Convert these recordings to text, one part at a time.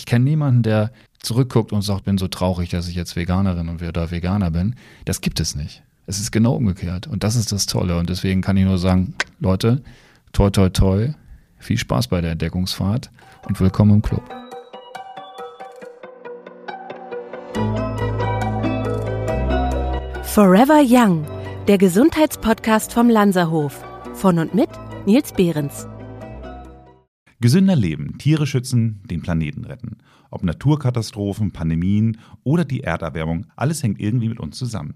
Ich kenne niemanden, der zurückguckt und sagt, bin so traurig, dass ich jetzt Veganerin und oder Veganer bin. Das gibt es nicht. Es ist genau umgekehrt. Und das ist das Tolle. Und deswegen kann ich nur sagen, Leute, toi, toi, toi, viel Spaß bei der Entdeckungsfahrt und willkommen im Club. Forever Young, der Gesundheitspodcast vom Lanzerhof. Von und mit Nils Behrens. Gesünder leben, Tiere schützen, den Planeten retten. Ob Naturkatastrophen, Pandemien oder die Erderwärmung, alles hängt irgendwie mit uns zusammen.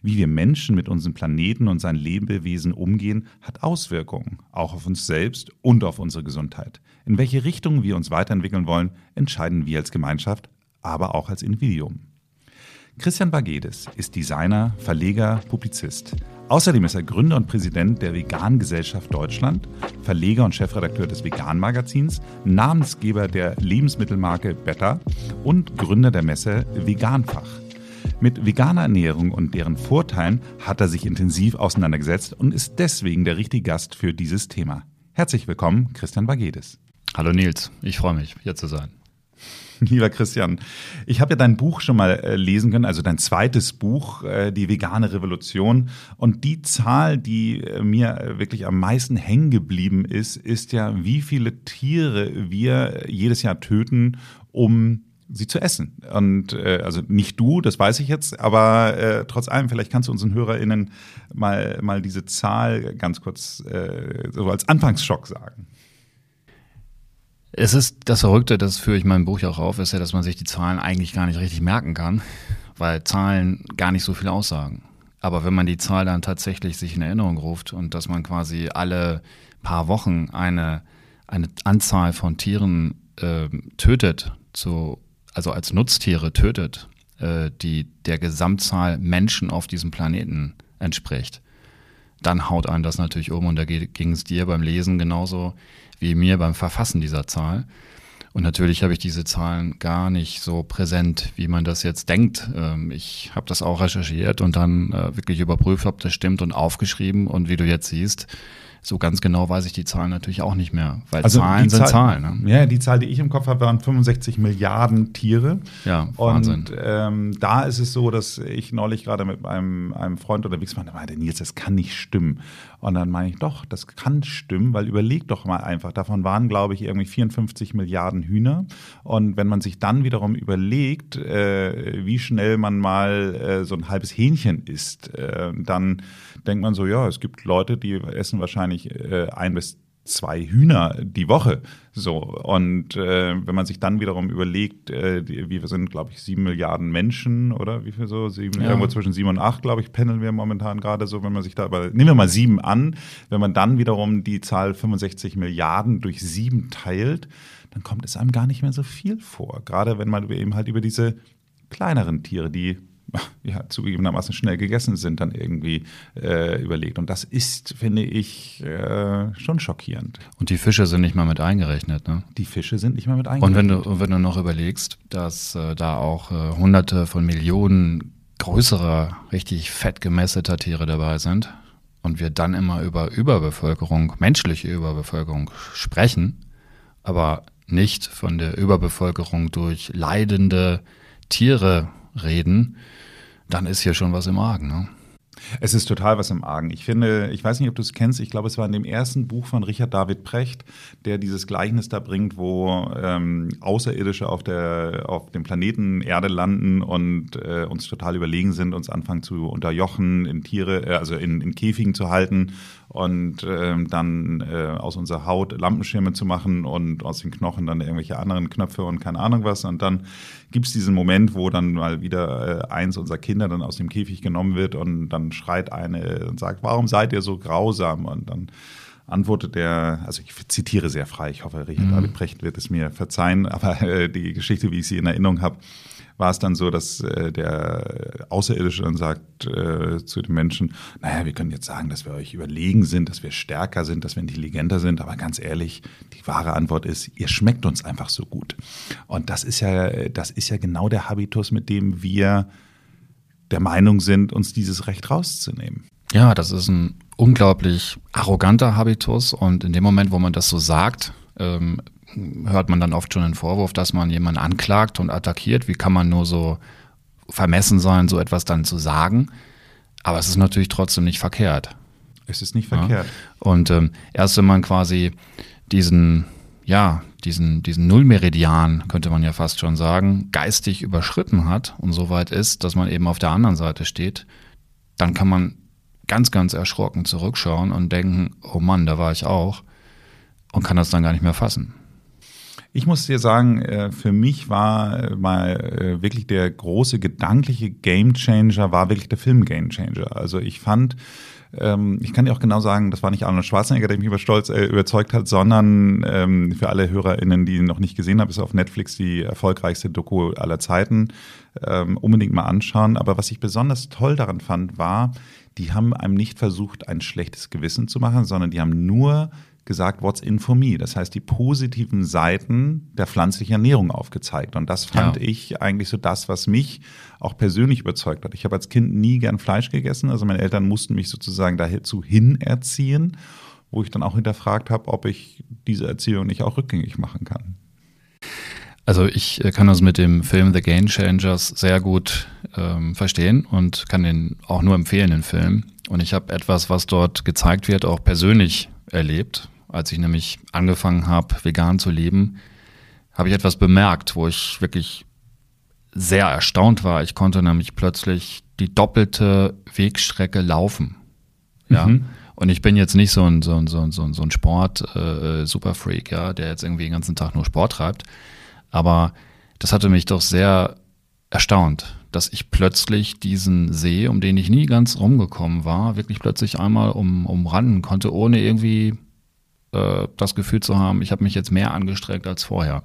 Wie wir Menschen mit unserem Planeten und seinen Lebewesen umgehen, hat Auswirkungen, auch auf uns selbst und auf unsere Gesundheit. In welche Richtung wir uns weiterentwickeln wollen, entscheiden wir als Gemeinschaft, aber auch als Individuum. Christian Bagedes ist Designer, Verleger, Publizist. Außerdem ist er Gründer und Präsident der Vegan Gesellschaft Deutschland, Verleger und Chefredakteur des Vegan Magazins, Namensgeber der Lebensmittelmarke Better und Gründer der Messe Veganfach. Mit veganer Ernährung und deren Vorteilen hat er sich intensiv auseinandergesetzt und ist deswegen der richtige Gast für dieses Thema. Herzlich willkommen, Christian Bagedes. Hallo Nils, ich freue mich, hier zu sein. Lieber Christian, ich habe ja dein Buch schon mal äh, lesen können, also dein zweites Buch, äh, Die vegane Revolution. Und die Zahl, die äh, mir wirklich am meisten hängen geblieben ist, ist ja, wie viele Tiere wir jedes Jahr töten, um sie zu essen. Und äh, also nicht du, das weiß ich jetzt, aber äh, trotz allem, vielleicht kannst du unseren HörerInnen mal, mal diese Zahl ganz kurz äh, so als Anfangsschock sagen. Es ist das Verrückte, das führe ich in meinem Buch auch auf, ist ja, dass man sich die Zahlen eigentlich gar nicht richtig merken kann, weil Zahlen gar nicht so viel aussagen. Aber wenn man die Zahl dann tatsächlich sich in Erinnerung ruft und dass man quasi alle paar Wochen eine, eine Anzahl von Tieren äh, tötet, so, also als Nutztiere tötet, äh, die der Gesamtzahl Menschen auf diesem Planeten entspricht, dann haut einen das natürlich um und da ging es dir beim Lesen genauso wie mir beim Verfassen dieser Zahl. Und natürlich habe ich diese Zahlen gar nicht so präsent, wie man das jetzt denkt. Ähm, ich habe das auch recherchiert und dann äh, wirklich überprüft, ob das stimmt und aufgeschrieben. Und wie du jetzt siehst, so ganz genau weiß ich die Zahlen natürlich auch nicht mehr, weil also Zahlen sind Zahl, Zahlen. Ne? Ja, die Zahl, die ich im Kopf habe, waren 65 Milliarden Tiere. Ja, Wahnsinn. Und ähm, da ist es so, dass ich neulich gerade mit einem, einem Freund unterwegs war, der meinte, Nils, das kann nicht stimmen. Und dann meine ich, doch, das kann stimmen, weil überleg doch mal einfach, davon waren, glaube ich, irgendwie 54 Milliarden Hühner. Und wenn man sich dann wiederum überlegt, äh, wie schnell man mal äh, so ein halbes Hähnchen isst, äh, dann denkt man so, ja, es gibt Leute, die essen wahrscheinlich äh, ein bis zwei Hühner die Woche. So. Und äh, wenn man sich dann wiederum überlegt, äh, die, wir sind, glaube ich, sieben Milliarden Menschen, oder wie viel so? Sieben, ja. Irgendwo zwischen sieben und acht, glaube ich, pendeln wir momentan gerade so, wenn man sich da, aber nehmen wir mal sieben an, wenn man dann wiederum die Zahl 65 Milliarden durch sieben teilt, dann kommt es einem gar nicht mehr so viel vor. Gerade wenn man eben halt über diese kleineren Tiere, die ja, zugegebenermaßen schnell gegessen sind, dann irgendwie äh, überlegt. Und das ist, finde ich, äh, schon schockierend. Und die Fische sind nicht mal mit eingerechnet, ne? Die Fische sind nicht mal mit eingerechnet. Und wenn du, wenn du noch überlegst, dass äh, da auch äh, hunderte von Millionen größerer, richtig fett gemästeter Tiere dabei sind und wir dann immer über Überbevölkerung, menschliche Überbevölkerung sprechen, aber nicht von der Überbevölkerung durch leidende Tiere reden, dann ist hier schon was im Argen. Ne? Es ist total was im Argen. Ich finde, ich weiß nicht, ob du es kennst, ich glaube, es war in dem ersten Buch von Richard David Precht, der dieses Gleichnis da bringt, wo ähm, Außerirdische auf, der, auf dem Planeten Erde landen und äh, uns total überlegen sind, uns anfangen zu unterjochen, in Tiere, äh, also in, in Käfigen zu halten und ähm, dann äh, aus unserer Haut Lampenschirme zu machen und aus den Knochen dann irgendwelche anderen Knöpfe und keine Ahnung was. Und dann gibt es diesen Moment, wo dann mal wieder äh, eins unserer Kinder dann aus dem Käfig genommen wird und dann schreit eine und sagt, warum seid ihr so grausam? Und dann antwortet er, also ich zitiere sehr frei, ich hoffe, Richard mhm. David Precht wird es mir verzeihen, aber äh, die Geschichte, wie ich sie in Erinnerung habe, war es dann so, dass äh, der Außerirdische dann sagt äh, zu den Menschen, naja, wir können jetzt sagen, dass wir euch überlegen sind, dass wir stärker sind, dass wir intelligenter sind, aber ganz ehrlich, die wahre Antwort ist, ihr schmeckt uns einfach so gut. Und das ist ja, das ist ja genau der Habitus, mit dem wir der Meinung sind, uns dieses Recht rauszunehmen. Ja, das ist ein unglaublich arroganter Habitus und in dem Moment, wo man das so sagt, ähm, hört man dann oft schon den Vorwurf, dass man jemanden anklagt und attackiert. Wie kann man nur so vermessen sein, so etwas dann zu sagen? Aber es ist natürlich trotzdem nicht verkehrt. Es ist nicht verkehrt. Ja? Und ähm, erst wenn man quasi diesen, ja, diesen, diesen Nullmeridian, könnte man ja fast schon sagen, geistig überschritten hat und so weit ist, dass man eben auf der anderen Seite steht, dann kann man ganz, ganz erschrocken zurückschauen und denken, oh Mann, da war ich auch und kann das dann gar nicht mehr fassen. Ich muss dir sagen, äh, für mich war äh, mal äh, wirklich der große gedankliche Gamechanger, war wirklich der Film Gamechanger. Also ich fand, ähm, ich kann dir auch genau sagen, das war nicht Arnold Schwarzenegger, der mich über Stolz überzeugt hat, sondern ähm, für alle HörerInnen, die ihn noch nicht gesehen haben, ist auf Netflix die erfolgreichste Doku aller Zeiten. Ähm, unbedingt mal anschauen. Aber was ich besonders toll daran fand, war, die haben einem nicht versucht, ein schlechtes Gewissen zu machen, sondern die haben nur gesagt, what's in for me? Das heißt, die positiven Seiten der pflanzlichen Ernährung aufgezeigt. Und das fand ja. ich eigentlich so das, was mich auch persönlich überzeugt hat. Ich habe als Kind nie gern Fleisch gegessen. Also meine Eltern mussten mich sozusagen dazu hin erziehen, wo ich dann auch hinterfragt habe, ob ich diese Erziehung nicht auch rückgängig machen kann. Also ich äh, kann das mit dem Film The Game Changers sehr gut ähm, verstehen und kann den auch nur empfehlen, den Film. Und ich habe etwas, was dort gezeigt wird, auch persönlich erlebt. Als ich nämlich angefangen habe, vegan zu leben, habe ich etwas bemerkt, wo ich wirklich sehr erstaunt war. Ich konnte nämlich plötzlich die doppelte Wegstrecke laufen. Ja. Mhm. Und ich bin jetzt nicht so ein, so ein, so ein, so ein Sport-Superfreak, äh, ja, der jetzt irgendwie den ganzen Tag nur Sport treibt. Aber das hatte mich doch sehr erstaunt, dass ich plötzlich diesen See, um den ich nie ganz rumgekommen war, wirklich plötzlich einmal um, umranden konnte, ohne irgendwie äh, das Gefühl zu haben, ich habe mich jetzt mehr angestrengt als vorher.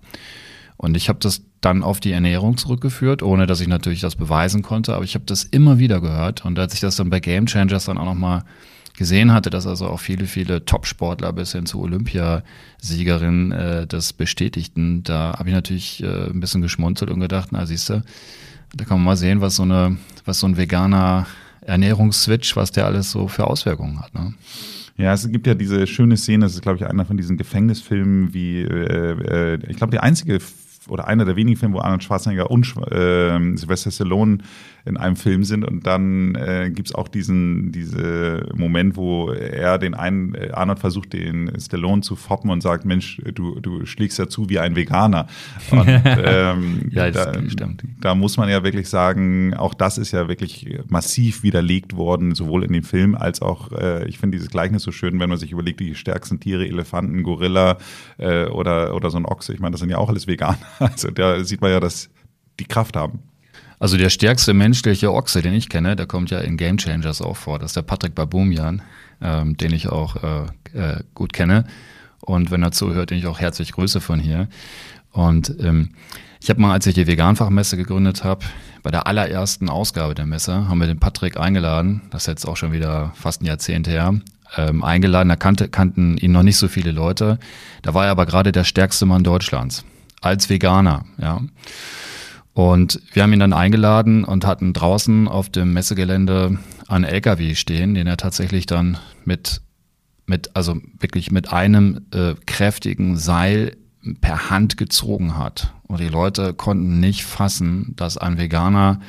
Und ich habe das dann auf die Ernährung zurückgeführt, ohne dass ich natürlich das beweisen konnte, aber ich habe das immer wieder gehört. Und als ich das dann bei Game Changers dann auch nochmal gesehen hatte, dass also auch viele, viele Top-Sportler bis hin zu Olympiasiegerinnen äh, das bestätigten, da habe ich natürlich äh, ein bisschen geschmunzelt und gedacht, na siehst du, da kann man mal sehen, was so eine, was so ein veganer Ernährungsswitch, was der alles so für Auswirkungen hat. Ne? Ja, es gibt ja diese schöne Szene, das ist, glaube ich, einer von diesen Gefängnisfilmen, wie, äh, äh, ich glaube, die einzige oder einer der wenigen Filme, wo Arnold Schwarzenegger und äh, Sylvester Stallone in einem Film sind. Und dann äh, gibt es auch diesen diese Moment, wo er den einen, äh, Arnold versucht, den Stallone zu foppen und sagt, Mensch, du, du schlägst ja zu wie ein Veganer. Und, ähm, ja, da, stimmt. da muss man ja wirklich sagen, auch das ist ja wirklich massiv widerlegt worden, sowohl in dem Film als auch, äh, ich finde dieses Gleichnis so schön, wenn man sich überlegt, die stärksten Tiere, Elefanten, Gorilla äh, oder, oder so ein Ochse, ich meine, das sind ja auch alles Veganer. Also da sieht man ja, dass die Kraft haben. Also der stärkste menschliche Ochse, den ich kenne, der kommt ja in Game Changers auch vor. Das ist der Patrick Babumian, ähm, den ich auch äh, äh, gut kenne. Und wenn er zuhört, den ich auch herzlich grüße von hier. Und ähm, ich habe mal, als ich die Veganfachmesse gegründet habe, bei der allerersten Ausgabe der Messe, haben wir den Patrick eingeladen. Das ist jetzt auch schon wieder fast ein Jahrzehnt her. Ähm, eingeladen, da kannte, kannten ihn noch nicht so viele Leute. Da war er aber gerade der stärkste Mann Deutschlands als Veganer. Ja. Und wir haben ihn dann eingeladen und hatten draußen auf dem Messegelände einen LKW stehen, den er tatsächlich dann mit, mit also wirklich mit einem äh, kräftigen Seil per Hand gezogen hat. Und die Leute konnten nicht fassen, dass ein Veganer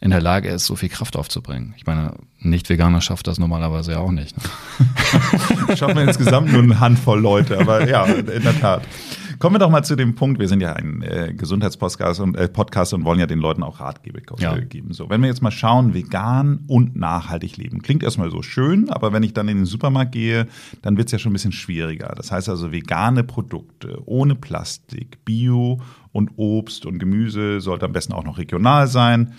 in der Lage ist, so viel Kraft aufzubringen. Ich meine, Nicht-Veganer schafft das normalerweise ja auch nicht. Ne? Schaffen wir insgesamt nur eine Handvoll Leute, aber ja, in der Tat. Kommen wir doch mal zu dem Punkt, wir sind ja ein äh, Gesundheitspodcast und, äh, Podcast und wollen ja den Leuten auch Ratgeber ja. geben. So, wenn wir jetzt mal schauen, vegan und nachhaltig leben. Klingt erstmal so schön, aber wenn ich dann in den Supermarkt gehe, dann wird es ja schon ein bisschen schwieriger. Das heißt also vegane Produkte ohne Plastik, Bio und Obst und Gemüse sollte am besten auch noch regional sein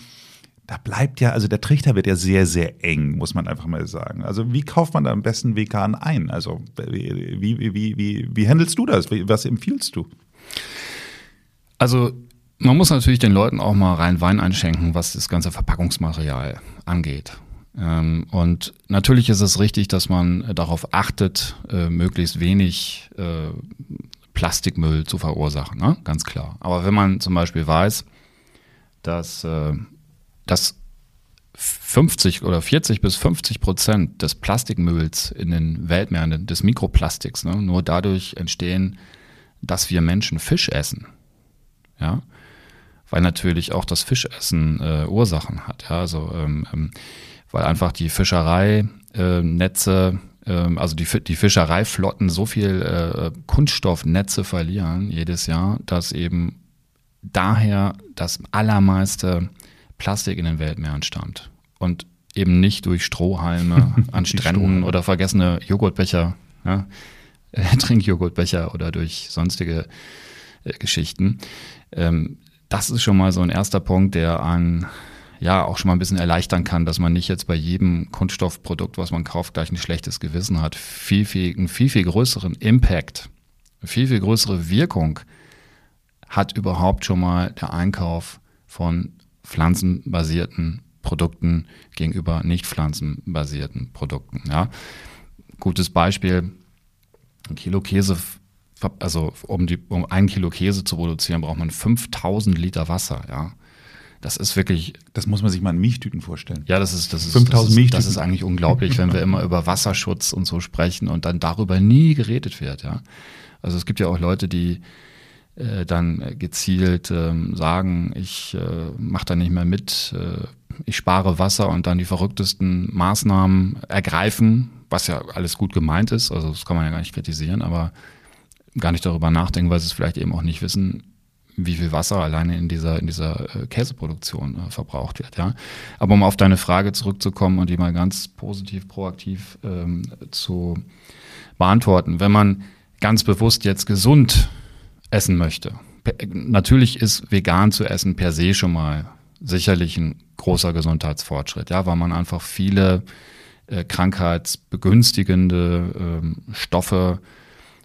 da bleibt ja, also der Trichter wird ja sehr, sehr eng, muss man einfach mal sagen. Also wie kauft man da am besten vegan ein? Also wie, wie, wie, wie, wie handelst du das? Was empfiehlst du? Also man muss natürlich den Leuten auch mal rein Wein einschenken, was das ganze Verpackungsmaterial angeht. Ähm, und natürlich ist es richtig, dass man darauf achtet, äh, möglichst wenig äh, Plastikmüll zu verursachen, ne? ganz klar. Aber wenn man zum Beispiel weiß, dass äh, dass 50 oder 40 bis 50 Prozent des Plastikmülls in den Weltmeeren, des Mikroplastiks, ne, nur dadurch entstehen, dass wir Menschen Fisch essen. Ja, weil natürlich auch das Fischessen äh, Ursachen hat. Ja, also ähm, ähm, weil einfach die Fischereinetze, äh, äh, also die, die Fischereiflotten so viel äh, Kunststoffnetze verlieren jedes Jahr, dass eben daher das allermeiste Plastik in den Weltmeeren stammt. Und eben nicht durch Strohhalme an Stränden oder vergessene Joghurtbecher, ja, Trinkjoghurtbecher oder durch sonstige äh, Geschichten. Ähm, das ist schon mal so ein erster Punkt, der einen ja auch schon mal ein bisschen erleichtern kann, dass man nicht jetzt bei jedem Kunststoffprodukt, was man kauft, gleich ein schlechtes Gewissen hat. Viel, viel, einen viel, viel größeren Impact, viel, viel größere Wirkung hat überhaupt schon mal der Einkauf von pflanzenbasierten Produkten gegenüber nicht pflanzenbasierten Produkten. Ja. Gutes Beispiel, ein Kilo Käse, also um, die, um ein Kilo Käse zu produzieren, braucht man 5000 Liter Wasser. Ja. Das ist wirklich. Das muss man sich mal in Milchtüten vorstellen. Ja, das ist, das ist, 5000 das ist, Milchtüten. das ist eigentlich unglaublich, wenn wir immer über Wasserschutz und so sprechen und dann darüber nie geredet wird. Ja. Also es gibt ja auch Leute, die äh, dann gezielt ähm, sagen, ich äh, mache da nicht mehr mit, äh, ich spare Wasser und dann die verrücktesten Maßnahmen ergreifen, was ja alles gut gemeint ist, also das kann man ja gar nicht kritisieren, aber gar nicht darüber nachdenken, weil sie es vielleicht eben auch nicht wissen, wie viel Wasser alleine in dieser, in dieser äh, Käseproduktion äh, verbraucht wird. Ja? Aber um auf deine Frage zurückzukommen und die mal ganz positiv, proaktiv ähm, zu beantworten, wenn man ganz bewusst jetzt gesund essen möchte, natürlich ist vegan zu essen per se schon mal sicherlich ein großer Gesundheitsfortschritt, ja, weil man einfach viele äh, krankheitsbegünstigende ähm, Stoffe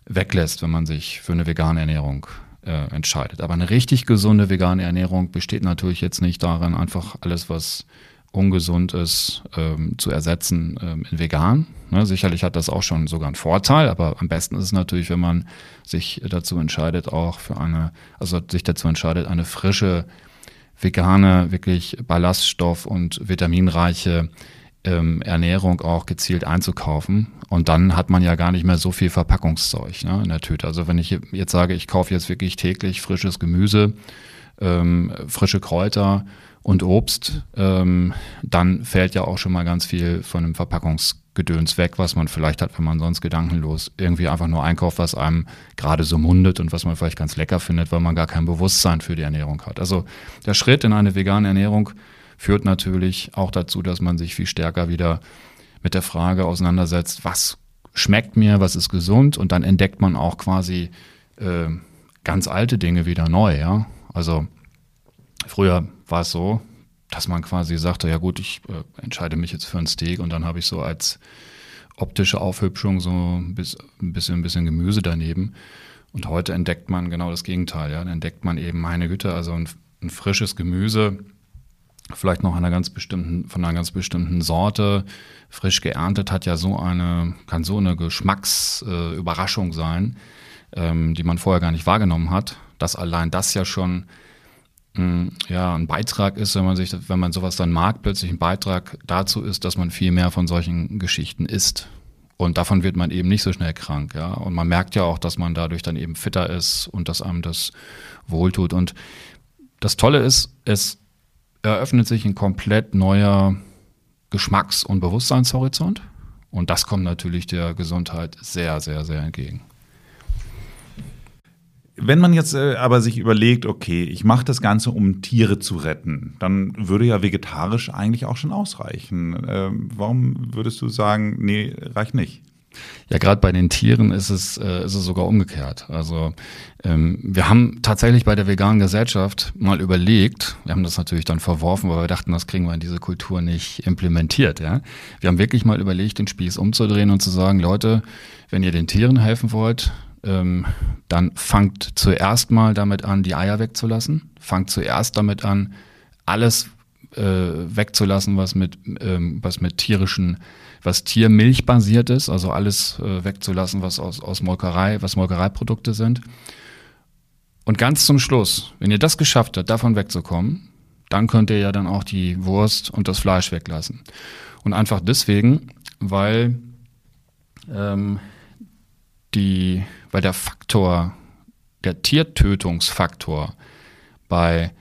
weglässt, wenn man sich für eine vegane Ernährung äh, entscheidet. Aber eine richtig gesunde vegane Ernährung besteht natürlich jetzt nicht darin, einfach alles, was ungesund ist, ähm, zu ersetzen ähm, in vegan. Ne, sicherlich hat das auch schon sogar einen Vorteil, aber am besten ist es natürlich, wenn man sich dazu entscheidet, auch für eine, also sich dazu entscheidet, eine frische vegane, wirklich ballaststoff- und vitaminreiche ähm, Ernährung auch gezielt einzukaufen. Und dann hat man ja gar nicht mehr so viel Verpackungszeug ne, in der Tüte. Also wenn ich jetzt sage, ich kaufe jetzt wirklich täglich frisches Gemüse, ähm, frische Kräuter und Obst, ähm, dann fällt ja auch schon mal ganz viel von dem Verpackungsgedöns weg, was man vielleicht hat, wenn man sonst gedankenlos irgendwie einfach nur einkauft, was einem gerade so mundet und was man vielleicht ganz lecker findet, weil man gar kein Bewusstsein für die Ernährung hat. Also der Schritt in eine vegane Ernährung führt natürlich auch dazu, dass man sich viel stärker wieder mit der Frage auseinandersetzt, was schmeckt mir, was ist gesund und dann entdeckt man auch quasi äh, ganz alte Dinge wieder neu. Ja? Also früher war es so, dass man quasi sagte, ja gut, ich äh, entscheide mich jetzt für ein Steak und dann habe ich so als optische Aufhübschung so ein bisschen, ein bisschen Gemüse daneben. Und heute entdeckt man genau das Gegenteil. Ja? Dann entdeckt man eben, meine Güte, also ein, ein frisches Gemüse, vielleicht noch einer ganz bestimmten, von einer ganz bestimmten Sorte, frisch geerntet, hat ja so eine, kann so eine Geschmacksüberraschung äh, sein, ähm, die man vorher gar nicht wahrgenommen hat, dass allein das ja schon ja, ein Beitrag ist, wenn man sich, wenn man sowas dann mag, plötzlich ein Beitrag dazu ist, dass man viel mehr von solchen Geschichten isst. Und davon wird man eben nicht so schnell krank, ja. Und man merkt ja auch, dass man dadurch dann eben fitter ist und dass einem das wohltut. Und das Tolle ist, es eröffnet sich ein komplett neuer Geschmacks- und Bewusstseinshorizont. Und das kommt natürlich der Gesundheit sehr, sehr, sehr entgegen. Wenn man jetzt äh, aber sich überlegt, okay, ich mache das Ganze, um Tiere zu retten, dann würde ja vegetarisch eigentlich auch schon ausreichen. Ähm, warum würdest du sagen, nee, reicht nicht? Ja, gerade bei den Tieren ist es, äh, ist es sogar umgekehrt. Also ähm, wir haben tatsächlich bei der veganen Gesellschaft mal überlegt, wir haben das natürlich dann verworfen, weil wir dachten, das kriegen wir in diese Kultur nicht implementiert. Ja? Wir haben wirklich mal überlegt, den Spieß umzudrehen und zu sagen, Leute, wenn ihr den Tieren helfen wollt, ähm, dann fangt zuerst mal damit an, die Eier wegzulassen. Fangt zuerst damit an, alles äh, wegzulassen, was mit, ähm, was mit tierischen, was tiermilchbasiert ist, also alles äh, wegzulassen, was aus, aus Molkerei, was Molkereiprodukte sind. Und ganz zum Schluss, wenn ihr das geschafft habt, davon wegzukommen, dann könnt ihr ja dann auch die Wurst und das Fleisch weglassen. Und einfach deswegen, weil ähm, die, weil der Faktor der Tiertötungsfaktor bei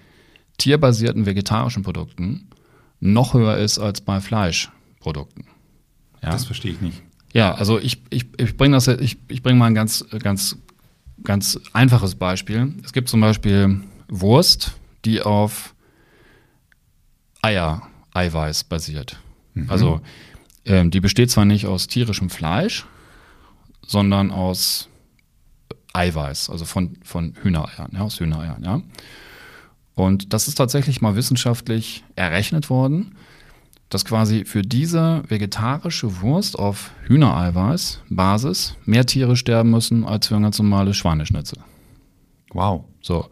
tierbasierten vegetarischen Produkten noch höher ist als bei Fleischprodukten. Ja? Das verstehe ich nicht. Ja, also ich, ich, ich bringe das, ich, ich bringe mal ein ganz, ganz, ganz einfaches Beispiel. Es gibt zum Beispiel Wurst, die auf Eier, Eiweiß basiert. Mhm. Also ähm, die besteht zwar nicht aus tierischem Fleisch, sondern aus Eiweiß, also von, von Hühnereiern, ja, aus Hühnereiern, ja. Und das ist tatsächlich mal wissenschaftlich errechnet worden, dass quasi für diese vegetarische Wurst auf Hühnereiweiß Basis mehr Tiere sterben müssen als für ein ganz normales Schweineschnitzel. Wow. So.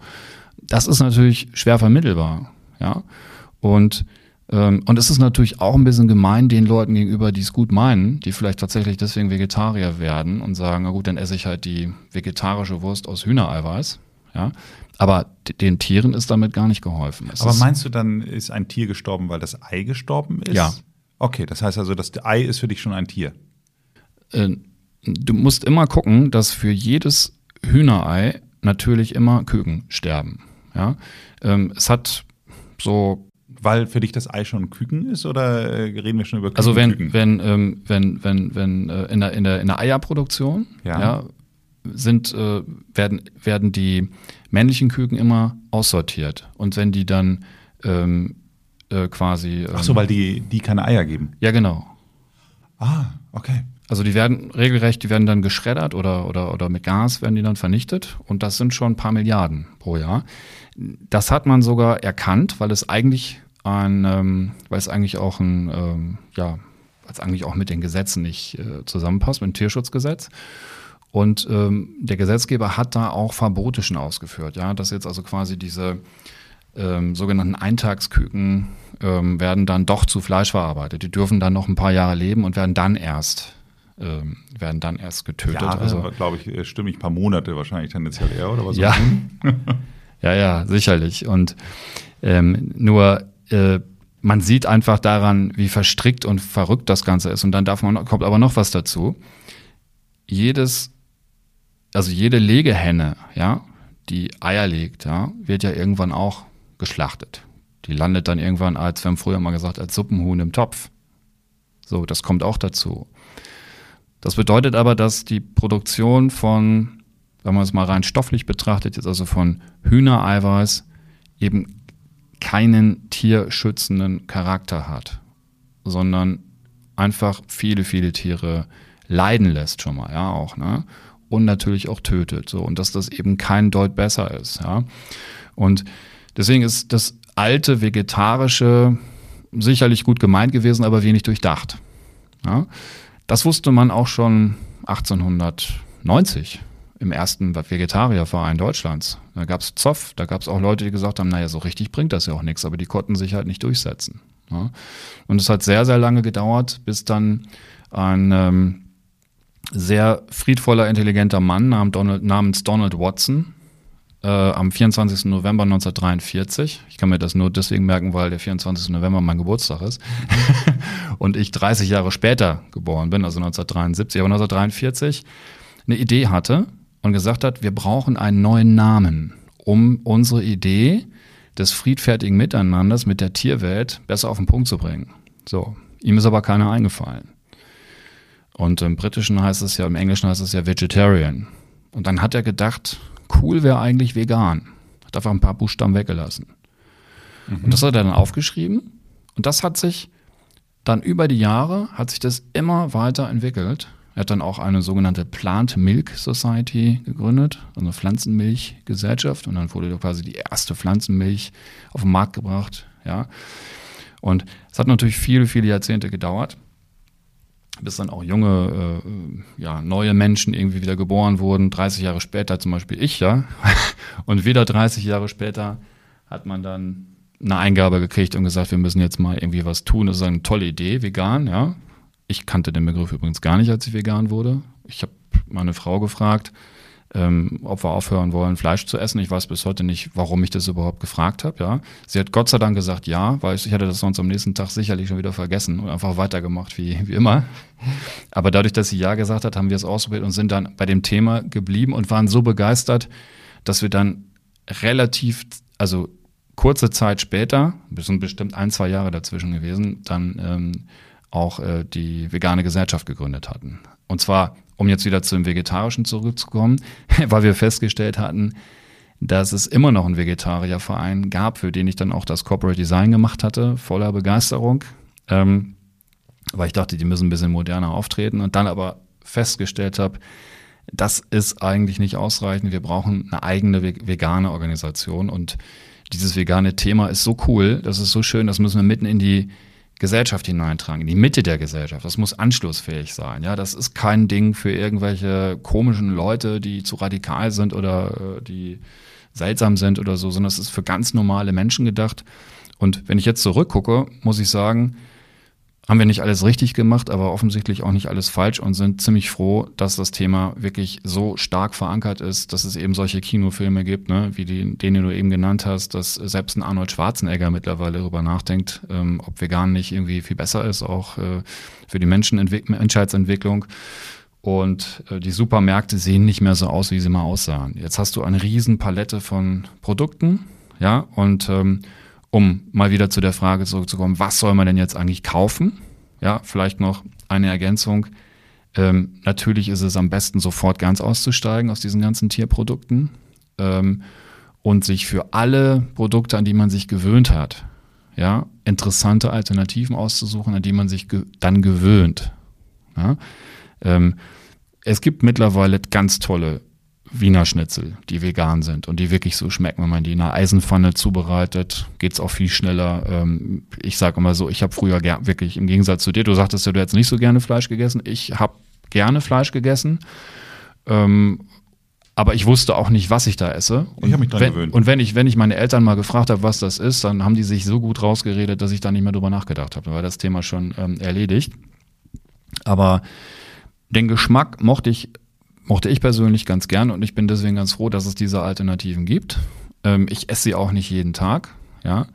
Das ist natürlich schwer vermittelbar, ja. Und und es ist natürlich auch ein bisschen gemein den Leuten gegenüber, die es gut meinen, die vielleicht tatsächlich deswegen Vegetarier werden und sagen, na gut, dann esse ich halt die vegetarische Wurst aus Hühnereiweiß. Ja, aber den Tieren ist damit gar nicht geholfen. Es aber meinst du dann, ist ein Tier gestorben, weil das Ei gestorben ist? Ja. Okay, das heißt also, das Ei ist für dich schon ein Tier. Äh, du musst immer gucken, dass für jedes Hühnerei natürlich immer Küken sterben. Ja, ähm, es hat so weil für dich das Ei schon Küken ist oder äh, reden wir schon über Küken? Also wenn, Küken? wenn, ähm, wenn, wenn, wenn äh, in, der, in, der, in der Eierproduktion ja. ja sind, äh, werden, werden die männlichen Küken immer aussortiert. Und wenn die dann ähm, äh, quasi. Ähm, Ach so, weil die, die keine Eier geben. Ja, genau. Ah, okay. Also die werden regelrecht, die werden dann geschreddert oder, oder, oder mit Gas werden die dann vernichtet. Und das sind schon ein paar Milliarden pro Jahr. Das hat man sogar erkannt, weil es eigentlich ein, ähm, weil es eigentlich auch ein, ähm, ja, weil es eigentlich auch mit den Gesetzen nicht äh, zusammenpasst, mit dem Tierschutzgesetz. Und ähm, der Gesetzgeber hat da auch Verbote schon ausgeführt, ja, dass jetzt also quasi diese ähm, sogenannten Eintagsküken ähm, werden dann doch zu Fleisch verarbeitet. Die dürfen dann noch ein paar Jahre leben und werden dann erst ähm, werden dann erst getötet. Ja, also glaube ich, äh, stimme ich ein paar Monate wahrscheinlich tendenziell eher oder was? Ja, ja, ja, sicherlich. Und ähm, nur äh, man sieht einfach daran, wie verstrickt und verrückt das Ganze ist. Und dann darf man, kommt aber noch was dazu. Jedes, also jede Legehenne, ja, die Eier legt, ja, wird ja irgendwann auch geschlachtet. Die landet dann irgendwann als, wir haben früher mal gesagt, als Suppenhuhn im Topf. So, das kommt auch dazu. Das bedeutet aber, dass die Produktion von, wenn man es mal rein stofflich betrachtet, jetzt also von Hühnereiweiß eben keinen tierschützenden Charakter hat, sondern einfach viele, viele Tiere leiden lässt schon mal, ja, auch, ne? Und natürlich auch tötet, so. Und dass das eben kein Deut besser ist, ja. Und deswegen ist das alte vegetarische sicherlich gut gemeint gewesen, aber wenig durchdacht. Ja? Das wusste man auch schon 1890 im ersten Vegetarierverein Deutschlands. Da gab es Zoff, da gab es auch Leute, die gesagt haben, naja, so richtig bringt das ja auch nichts, aber die konnten sich halt nicht durchsetzen. Ja. Und es hat sehr, sehr lange gedauert, bis dann ein ähm, sehr friedvoller, intelligenter Mann namens Donald, Watson äh, am 24. November 1943, ich kann mir das nur deswegen merken, weil der 24. November mein Geburtstag ist, und ich 30 Jahre später geboren bin, also 1973, aber 1943, eine Idee hatte, und gesagt hat, wir brauchen einen neuen Namen, um unsere Idee des friedfertigen Miteinanders mit der Tierwelt besser auf den Punkt zu bringen. So, ihm ist aber keiner eingefallen. Und im Britischen heißt es ja, im Englischen heißt es ja Vegetarian. Und dann hat er gedacht, cool wäre eigentlich vegan. Hat einfach ein paar Buchstaben weggelassen. Mhm. Und das hat er dann aufgeschrieben. Und das hat sich dann über die Jahre, hat sich das immer weiter entwickelt. Er hat dann auch eine sogenannte Plant Milk Society gegründet, also eine Pflanzenmilchgesellschaft. Und dann wurde quasi die erste Pflanzenmilch auf den Markt gebracht. Ja. Und es hat natürlich viele, viele Jahrzehnte gedauert, bis dann auch junge, äh, ja, neue Menschen irgendwie wieder geboren wurden. 30 Jahre später zum Beispiel ich, ja. Und wieder 30 Jahre später hat man dann eine Eingabe gekriegt und gesagt, wir müssen jetzt mal irgendwie was tun. Das ist eine tolle Idee, vegan, ja. Ich kannte den Begriff übrigens gar nicht, als ich vegan wurde. Ich habe meine Frau gefragt, ähm, ob wir aufhören wollen, Fleisch zu essen. Ich weiß bis heute nicht, warum ich das überhaupt gefragt habe. Ja. Sie hat Gott sei Dank gesagt ja, weil ich hatte das sonst am nächsten Tag sicherlich schon wieder vergessen und einfach weitergemacht wie, wie immer. Aber dadurch, dass sie ja gesagt hat, haben wir es ausprobiert und sind dann bei dem Thema geblieben und waren so begeistert, dass wir dann relativ, also kurze Zeit später, sind bestimmt ein, zwei Jahre dazwischen gewesen, dann ähm, auch äh, die vegane Gesellschaft gegründet hatten. Und zwar, um jetzt wieder zum Vegetarischen zurückzukommen, weil wir festgestellt hatten, dass es immer noch einen Vegetarierverein gab, für den ich dann auch das Corporate Design gemacht hatte, voller Begeisterung. Ähm, weil ich dachte, die müssen ein bisschen moderner auftreten und dann aber festgestellt habe, das ist eigentlich nicht ausreichend. Wir brauchen eine eigene vegane Organisation und dieses vegane Thema ist so cool, das ist so schön, das müssen wir mitten in die Gesellschaft hineintragen, in die Mitte der Gesellschaft. Das muss anschlussfähig sein. Ja, das ist kein Ding für irgendwelche komischen Leute, die zu radikal sind oder äh, die seltsam sind oder so, sondern es ist für ganz normale Menschen gedacht. Und wenn ich jetzt zurückgucke, muss ich sagen, haben wir nicht alles richtig gemacht, aber offensichtlich auch nicht alles falsch und sind ziemlich froh, dass das Thema wirklich so stark verankert ist, dass es eben solche Kinofilme gibt, ne, wie die, den, den du eben genannt hast, dass selbst ein Arnold Schwarzenegger mittlerweile darüber nachdenkt, ähm, ob vegan nicht irgendwie viel besser ist, auch äh, für die Menschenentscheidungsentwicklung. Und äh, die Supermärkte sehen nicht mehr so aus, wie sie mal aussahen. Jetzt hast du eine riesen Palette von Produkten, ja, und ähm, um mal wieder zu der Frage zurückzukommen, was soll man denn jetzt eigentlich kaufen? Ja, vielleicht noch eine Ergänzung. Ähm, natürlich ist es am besten, sofort ganz auszusteigen aus diesen ganzen Tierprodukten ähm, und sich für alle Produkte, an die man sich gewöhnt hat, ja, interessante Alternativen auszusuchen, an die man sich ge dann gewöhnt. Ja? Ähm, es gibt mittlerweile ganz tolle Wiener Schnitzel, die vegan sind und die wirklich so schmecken. Wenn man die in einer Eisenpfanne zubereitet, geht's auch viel schneller. Ähm, ich sage immer so, ich habe früher wirklich, im Gegensatz zu dir, du sagtest ja, du hättest nicht so gerne Fleisch gegessen. Ich habe gerne Fleisch gegessen. Ähm, aber ich wusste auch nicht, was ich da esse. Und ich habe mich dran wenn, gewöhnt. Und wenn ich, wenn ich meine Eltern mal gefragt habe, was das ist, dann haben die sich so gut rausgeredet, dass ich da nicht mehr drüber nachgedacht habe. Da war das Thema schon ähm, erledigt. Aber den Geschmack mochte ich mochte ich persönlich ganz gern und ich bin deswegen ganz froh, dass es diese Alternativen gibt. Ähm, ich esse sie auch nicht jeden Tag, ja.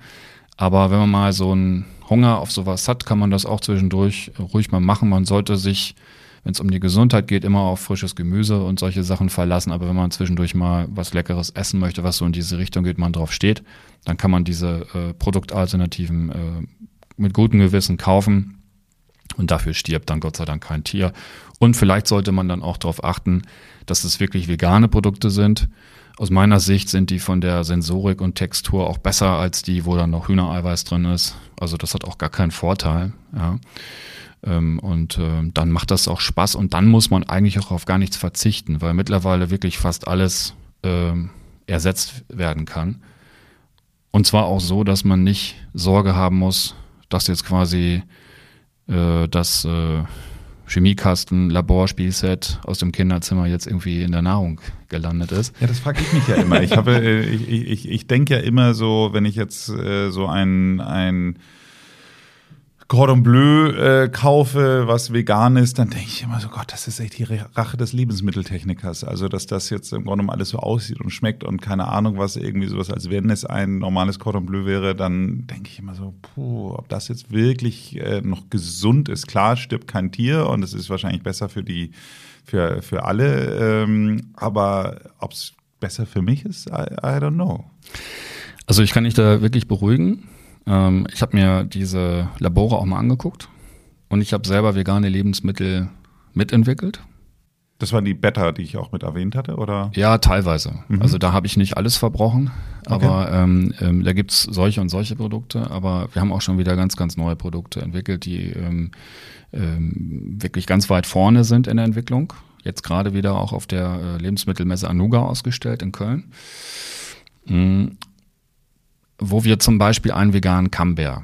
Aber wenn man mal so einen Hunger auf sowas hat, kann man das auch zwischendurch ruhig mal machen. Man sollte sich, wenn es um die Gesundheit geht, immer auf frisches Gemüse und solche Sachen verlassen. Aber wenn man zwischendurch mal was Leckeres essen möchte, was so in diese Richtung geht, man drauf steht, dann kann man diese äh, Produktalternativen äh, mit gutem Gewissen kaufen. Und dafür stirbt dann Gott sei Dank kein Tier. Und vielleicht sollte man dann auch darauf achten, dass es wirklich vegane Produkte sind. Aus meiner Sicht sind die von der Sensorik und Textur auch besser als die, wo dann noch Hühnereiweiß drin ist. Also das hat auch gar keinen Vorteil. Ja. Ähm, und äh, dann macht das auch Spaß und dann muss man eigentlich auch auf gar nichts verzichten, weil mittlerweile wirklich fast alles äh, ersetzt werden kann. Und zwar auch so, dass man nicht Sorge haben muss, dass jetzt quasi äh, das äh, Chemiekasten, Laborspielset aus dem Kinderzimmer jetzt irgendwie in der Nahrung gelandet ist. Ja, das frage ich mich ja immer. Ich äh, ich, ich, ich denke ja immer so, wenn ich jetzt äh, so ein, ein Cordon Bleu äh, kaufe, was vegan ist, dann denke ich immer so, Gott, das ist echt die Rache des Lebensmitteltechnikers. Also, dass das jetzt im Grunde alles so aussieht und schmeckt und keine Ahnung, was irgendwie sowas, als wenn es ein normales Cordon Bleu wäre, dann denke ich immer so, puh, ob das jetzt wirklich äh, noch gesund ist. Klar, stirbt kein Tier und es ist wahrscheinlich besser für die, für, für alle, ähm, aber ob es besser für mich ist, I, I don't know. Also ich kann dich da wirklich beruhigen. Ähm, ich habe mir diese Labore auch mal angeguckt und ich habe selber vegane Lebensmittel mitentwickelt. Das waren die Beta, die ich auch mit erwähnt hatte, oder? Ja, teilweise. Mhm. Also da habe ich nicht alles verbrochen, aber okay. ähm, ähm, da gibt's solche und solche Produkte, aber wir haben auch schon wieder ganz, ganz neue Produkte entwickelt, die ähm, ähm, wirklich ganz weit vorne sind in der Entwicklung. Jetzt gerade wieder auch auf der äh, Lebensmittelmesse Anuga ausgestellt in Köln. Mhm wo wir zum Beispiel einen veganen Camembert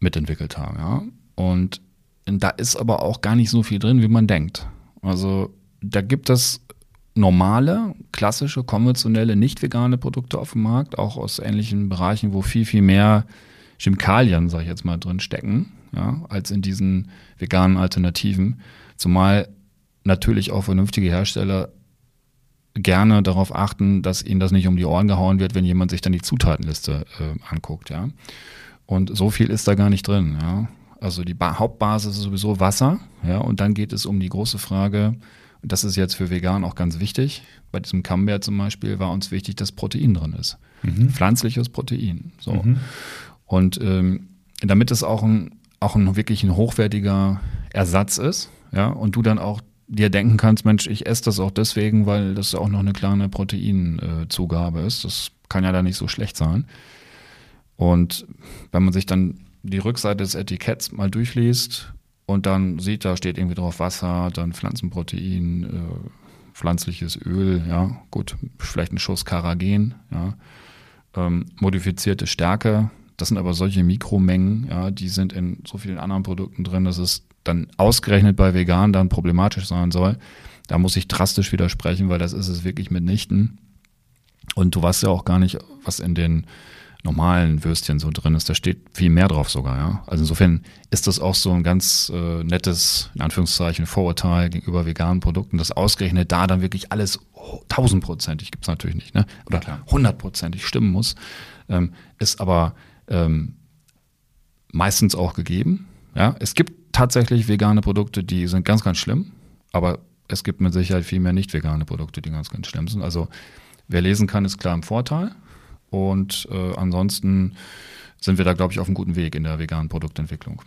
mitentwickelt haben. Ja? Und da ist aber auch gar nicht so viel drin, wie man denkt. Also da gibt es normale, klassische, konventionelle, nicht vegane Produkte auf dem Markt, auch aus ähnlichen Bereichen, wo viel, viel mehr Chemikalien, sag ich jetzt mal, drin stecken, ja, als in diesen veganen Alternativen. Zumal natürlich auch vernünftige Hersteller gerne darauf achten, dass ihnen das nicht um die Ohren gehauen wird, wenn jemand sich dann die Zutatenliste äh, anguckt, ja. Und so viel ist da gar nicht drin, ja. Also die ba Hauptbasis ist sowieso Wasser, ja, und dann geht es um die große Frage, Und das ist jetzt für Vegan auch ganz wichtig. Bei diesem Camembert zum Beispiel war uns wichtig, dass Protein drin ist. Mhm. Pflanzliches Protein. So. Mhm. Und ähm, damit es auch ein, auch ein wirklich ein hochwertiger Ersatz ist, ja, und du dann auch dir denken kannst, Mensch, ich esse das auch deswegen, weil das auch noch eine kleine Proteinzugabe ist. Das kann ja da nicht so schlecht sein. Und wenn man sich dann die Rückseite des Etiketts mal durchliest und dann sieht, da steht irgendwie drauf Wasser, dann Pflanzenprotein, äh, pflanzliches Öl, ja, gut, vielleicht ein Schuss Karagen, ja, ähm, modifizierte Stärke, das sind aber solche Mikromengen, ja, die sind in so vielen anderen Produkten drin, dass es dann ausgerechnet bei vegan dann problematisch sein soll. Da muss ich drastisch widersprechen, weil das ist es wirklich mitnichten. Und du weißt ja auch gar nicht, was in den normalen Würstchen so drin ist. Da steht viel mehr drauf sogar, ja. Also insofern ist das auch so ein ganz äh, nettes, in Anführungszeichen, Vorurteil gegenüber veganen Produkten, dass ausgerechnet da dann wirklich alles tausendprozentig, gibt's natürlich nicht, ne? Oder hundertprozentig stimmen muss, ähm, ist aber ähm, meistens auch gegeben. Ja, es gibt tatsächlich vegane Produkte, die sind ganz, ganz schlimm, aber es gibt mit Sicherheit viel mehr nicht vegane Produkte, die ganz, ganz schlimm sind. Also wer lesen kann, ist klar im Vorteil. Und äh, ansonsten sind wir da, glaube ich, auf einem guten Weg in der veganen Produktentwicklung.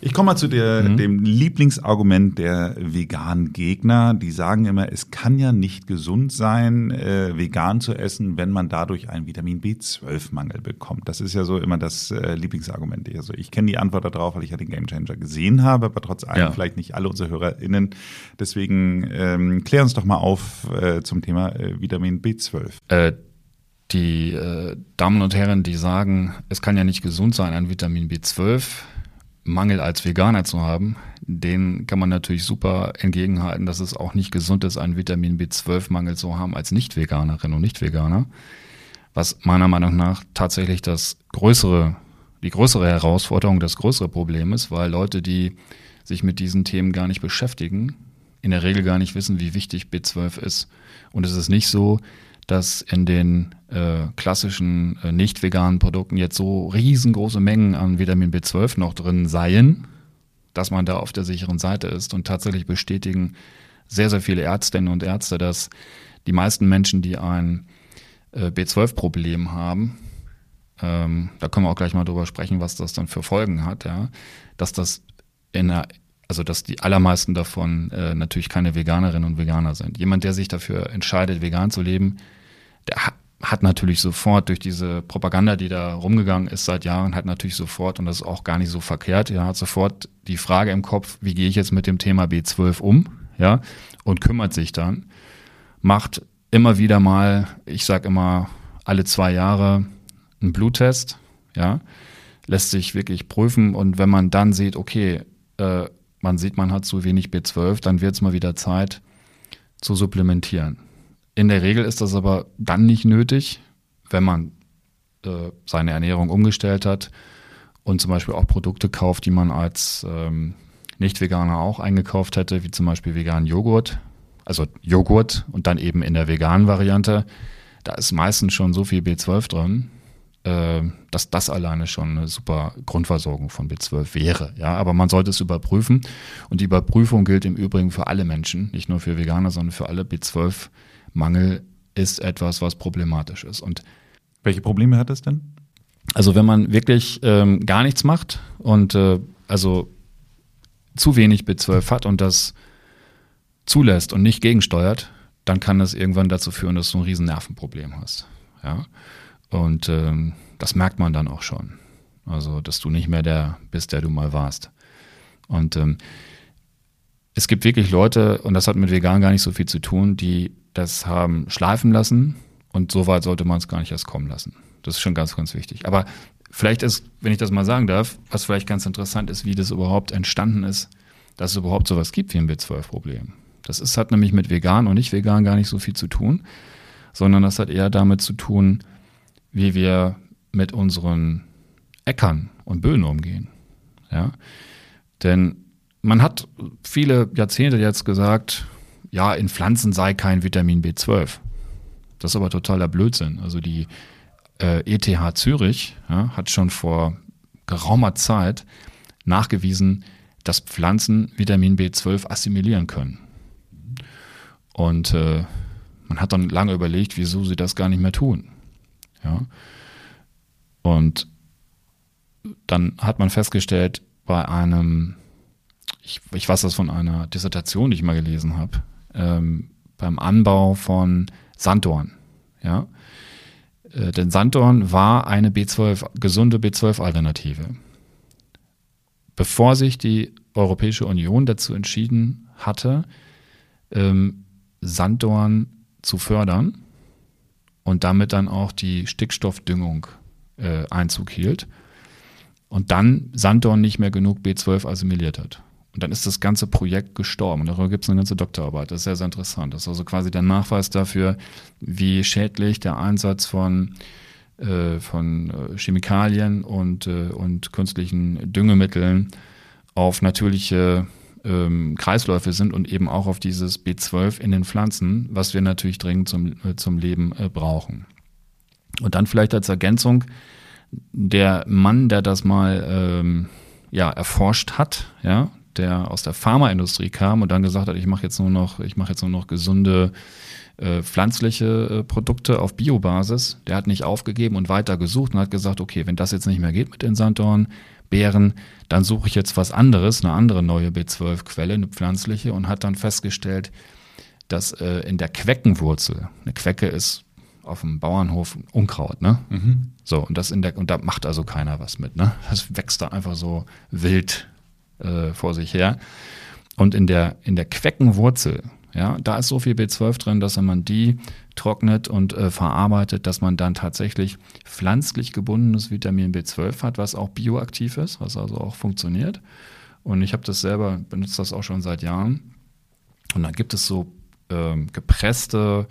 Ich komme mal zu der, mhm. dem Lieblingsargument der veganen Gegner. Die sagen immer, es kann ja nicht gesund sein, äh, vegan zu essen, wenn man dadurch einen Vitamin B12-Mangel bekommt. Das ist ja so immer das äh, Lieblingsargument. Also ich kenne die Antwort darauf, weil ich ja den Gamechanger gesehen habe, aber trotz allem ja. vielleicht nicht alle unsere HörerInnen. Deswegen ähm, klär uns doch mal auf äh, zum Thema äh, Vitamin B12. Äh, die äh, Damen und Herren, die sagen, es kann ja nicht gesund sein, ein Vitamin B12 Mangel als Veganer zu haben, den kann man natürlich super entgegenhalten, dass es auch nicht gesund ist, einen Vitamin B12-Mangel zu haben als Nicht-Veganerin und Nicht-Veganer. Was meiner Meinung nach tatsächlich das größere, die größere Herausforderung, das größere Problem ist, weil Leute, die sich mit diesen Themen gar nicht beschäftigen, in der Regel gar nicht wissen, wie wichtig B12 ist. Und es ist nicht so, dass in den äh, klassischen äh, nicht veganen Produkten jetzt so riesengroße Mengen an Vitamin B12 noch drin seien, dass man da auf der sicheren Seite ist. Und tatsächlich bestätigen sehr, sehr viele Ärztinnen und Ärzte, dass die meisten Menschen, die ein äh, B12-Problem haben, ähm, da können wir auch gleich mal drüber sprechen, was das dann für Folgen hat, ja, dass das in der also dass die allermeisten davon äh, natürlich keine Veganerinnen und Veganer sind. Jemand, der sich dafür entscheidet, vegan zu leben, der hat natürlich sofort durch diese Propaganda, die da rumgegangen ist seit Jahren, hat natürlich sofort, und das ist auch gar nicht so verkehrt, ja, hat sofort die Frage im Kopf, wie gehe ich jetzt mit dem Thema B12 um, ja, und kümmert sich dann, macht immer wieder mal, ich sag immer alle zwei Jahre einen Bluttest, ja, lässt sich wirklich prüfen und wenn man dann sieht, okay, äh, man sieht, man hat zu wenig B12, dann wird es mal wieder Zeit zu supplementieren. In der Regel ist das aber dann nicht nötig, wenn man äh, seine Ernährung umgestellt hat und zum Beispiel auch Produkte kauft, die man als ähm, Nicht-Veganer auch eingekauft hätte, wie zum Beispiel veganen Joghurt, also Joghurt und dann eben in der veganen Variante. Da ist meistens schon so viel B12 drin, äh, dass das alleine schon eine super Grundversorgung von B12 wäre. Ja, aber man sollte es überprüfen. Und die Überprüfung gilt im Übrigen für alle Menschen, nicht nur für Veganer, sondern für alle. B12-Mangel ist etwas, was problematisch ist. Und welche Probleme hat es denn? Also wenn man wirklich ähm, gar nichts macht und äh, also zu wenig B12 hat und das zulässt und nicht gegensteuert, dann kann das irgendwann dazu führen, dass du ein riesen Nervenproblem hast. Ja. Und ähm, das merkt man dann auch schon. Also, dass du nicht mehr der bist, der du mal warst. Und ähm, es gibt wirklich Leute, und das hat mit vegan gar nicht so viel zu tun, die das haben schleifen lassen und so weit sollte man es gar nicht erst kommen lassen. Das ist schon ganz, ganz wichtig. Aber vielleicht ist, wenn ich das mal sagen darf, was vielleicht ganz interessant ist, wie das überhaupt entstanden ist, dass es überhaupt sowas gibt wie ein B12-Problem. Das ist, hat nämlich mit vegan und nicht vegan gar nicht so viel zu tun, sondern das hat eher damit zu tun, wie wir mit unseren Äckern und Böden umgehen. Ja? Denn man hat viele Jahrzehnte jetzt gesagt, ja, in Pflanzen sei kein Vitamin B12. Das ist aber totaler Blödsinn. Also die äh, ETH Zürich ja, hat schon vor geraumer Zeit nachgewiesen, dass Pflanzen Vitamin B12 assimilieren können. Und äh, man hat dann lange überlegt, wieso sie das gar nicht mehr tun. Ja. Und dann hat man festgestellt, bei einem, ich, ich weiß das von einer Dissertation, die ich mal gelesen habe, ähm, beim Anbau von Sanddorn. Ja. Äh, denn Sanddorn war eine B12, gesunde B12-Alternative. Bevor sich die Europäische Union dazu entschieden hatte, ähm, Sanddorn zu fördern und damit dann auch die Stickstoffdüngung äh, Einzug hielt und dann Sanddorn nicht mehr genug B12 assimiliert hat. Und dann ist das ganze Projekt gestorben. Und darüber gibt es eine ganze Doktorarbeit. Das ist sehr, sehr interessant. Das ist also quasi der Nachweis dafür, wie schädlich der Einsatz von, äh, von äh, Chemikalien und, äh, und künstlichen Düngemitteln auf natürliche ähm, Kreisläufe sind und eben auch auf dieses B12 in den Pflanzen, was wir natürlich dringend zum, äh, zum Leben äh, brauchen. Und dann vielleicht als Ergänzung, der Mann, der das mal ähm, ja, erforscht hat, ja, der aus der Pharmaindustrie kam und dann gesagt hat, ich mache jetzt nur noch, ich mache jetzt nur noch gesunde äh, pflanzliche äh, Produkte auf Biobasis, der hat nicht aufgegeben und weiter gesucht und hat gesagt, okay, wenn das jetzt nicht mehr geht mit den Sanddorn, Beeren, dann suche ich jetzt was anderes, eine andere neue B12-Quelle, eine pflanzliche, und hat dann festgestellt, dass äh, in der Queckenwurzel, eine Quecke ist auf dem Bauernhof Unkraut, ne? Mhm. So, und das in der, und da macht also keiner was mit, ne? Das wächst da einfach so wild äh, vor sich her. Und in der, in der Queckenwurzel, ja, da ist so viel B12 drin, dass wenn man die trocknet und äh, verarbeitet, dass man dann tatsächlich pflanzlich gebundenes Vitamin B12 hat, was auch bioaktiv ist, was also auch funktioniert. Und ich habe das selber, benutze das auch schon seit Jahren. Und dann gibt es so ähm, gepresste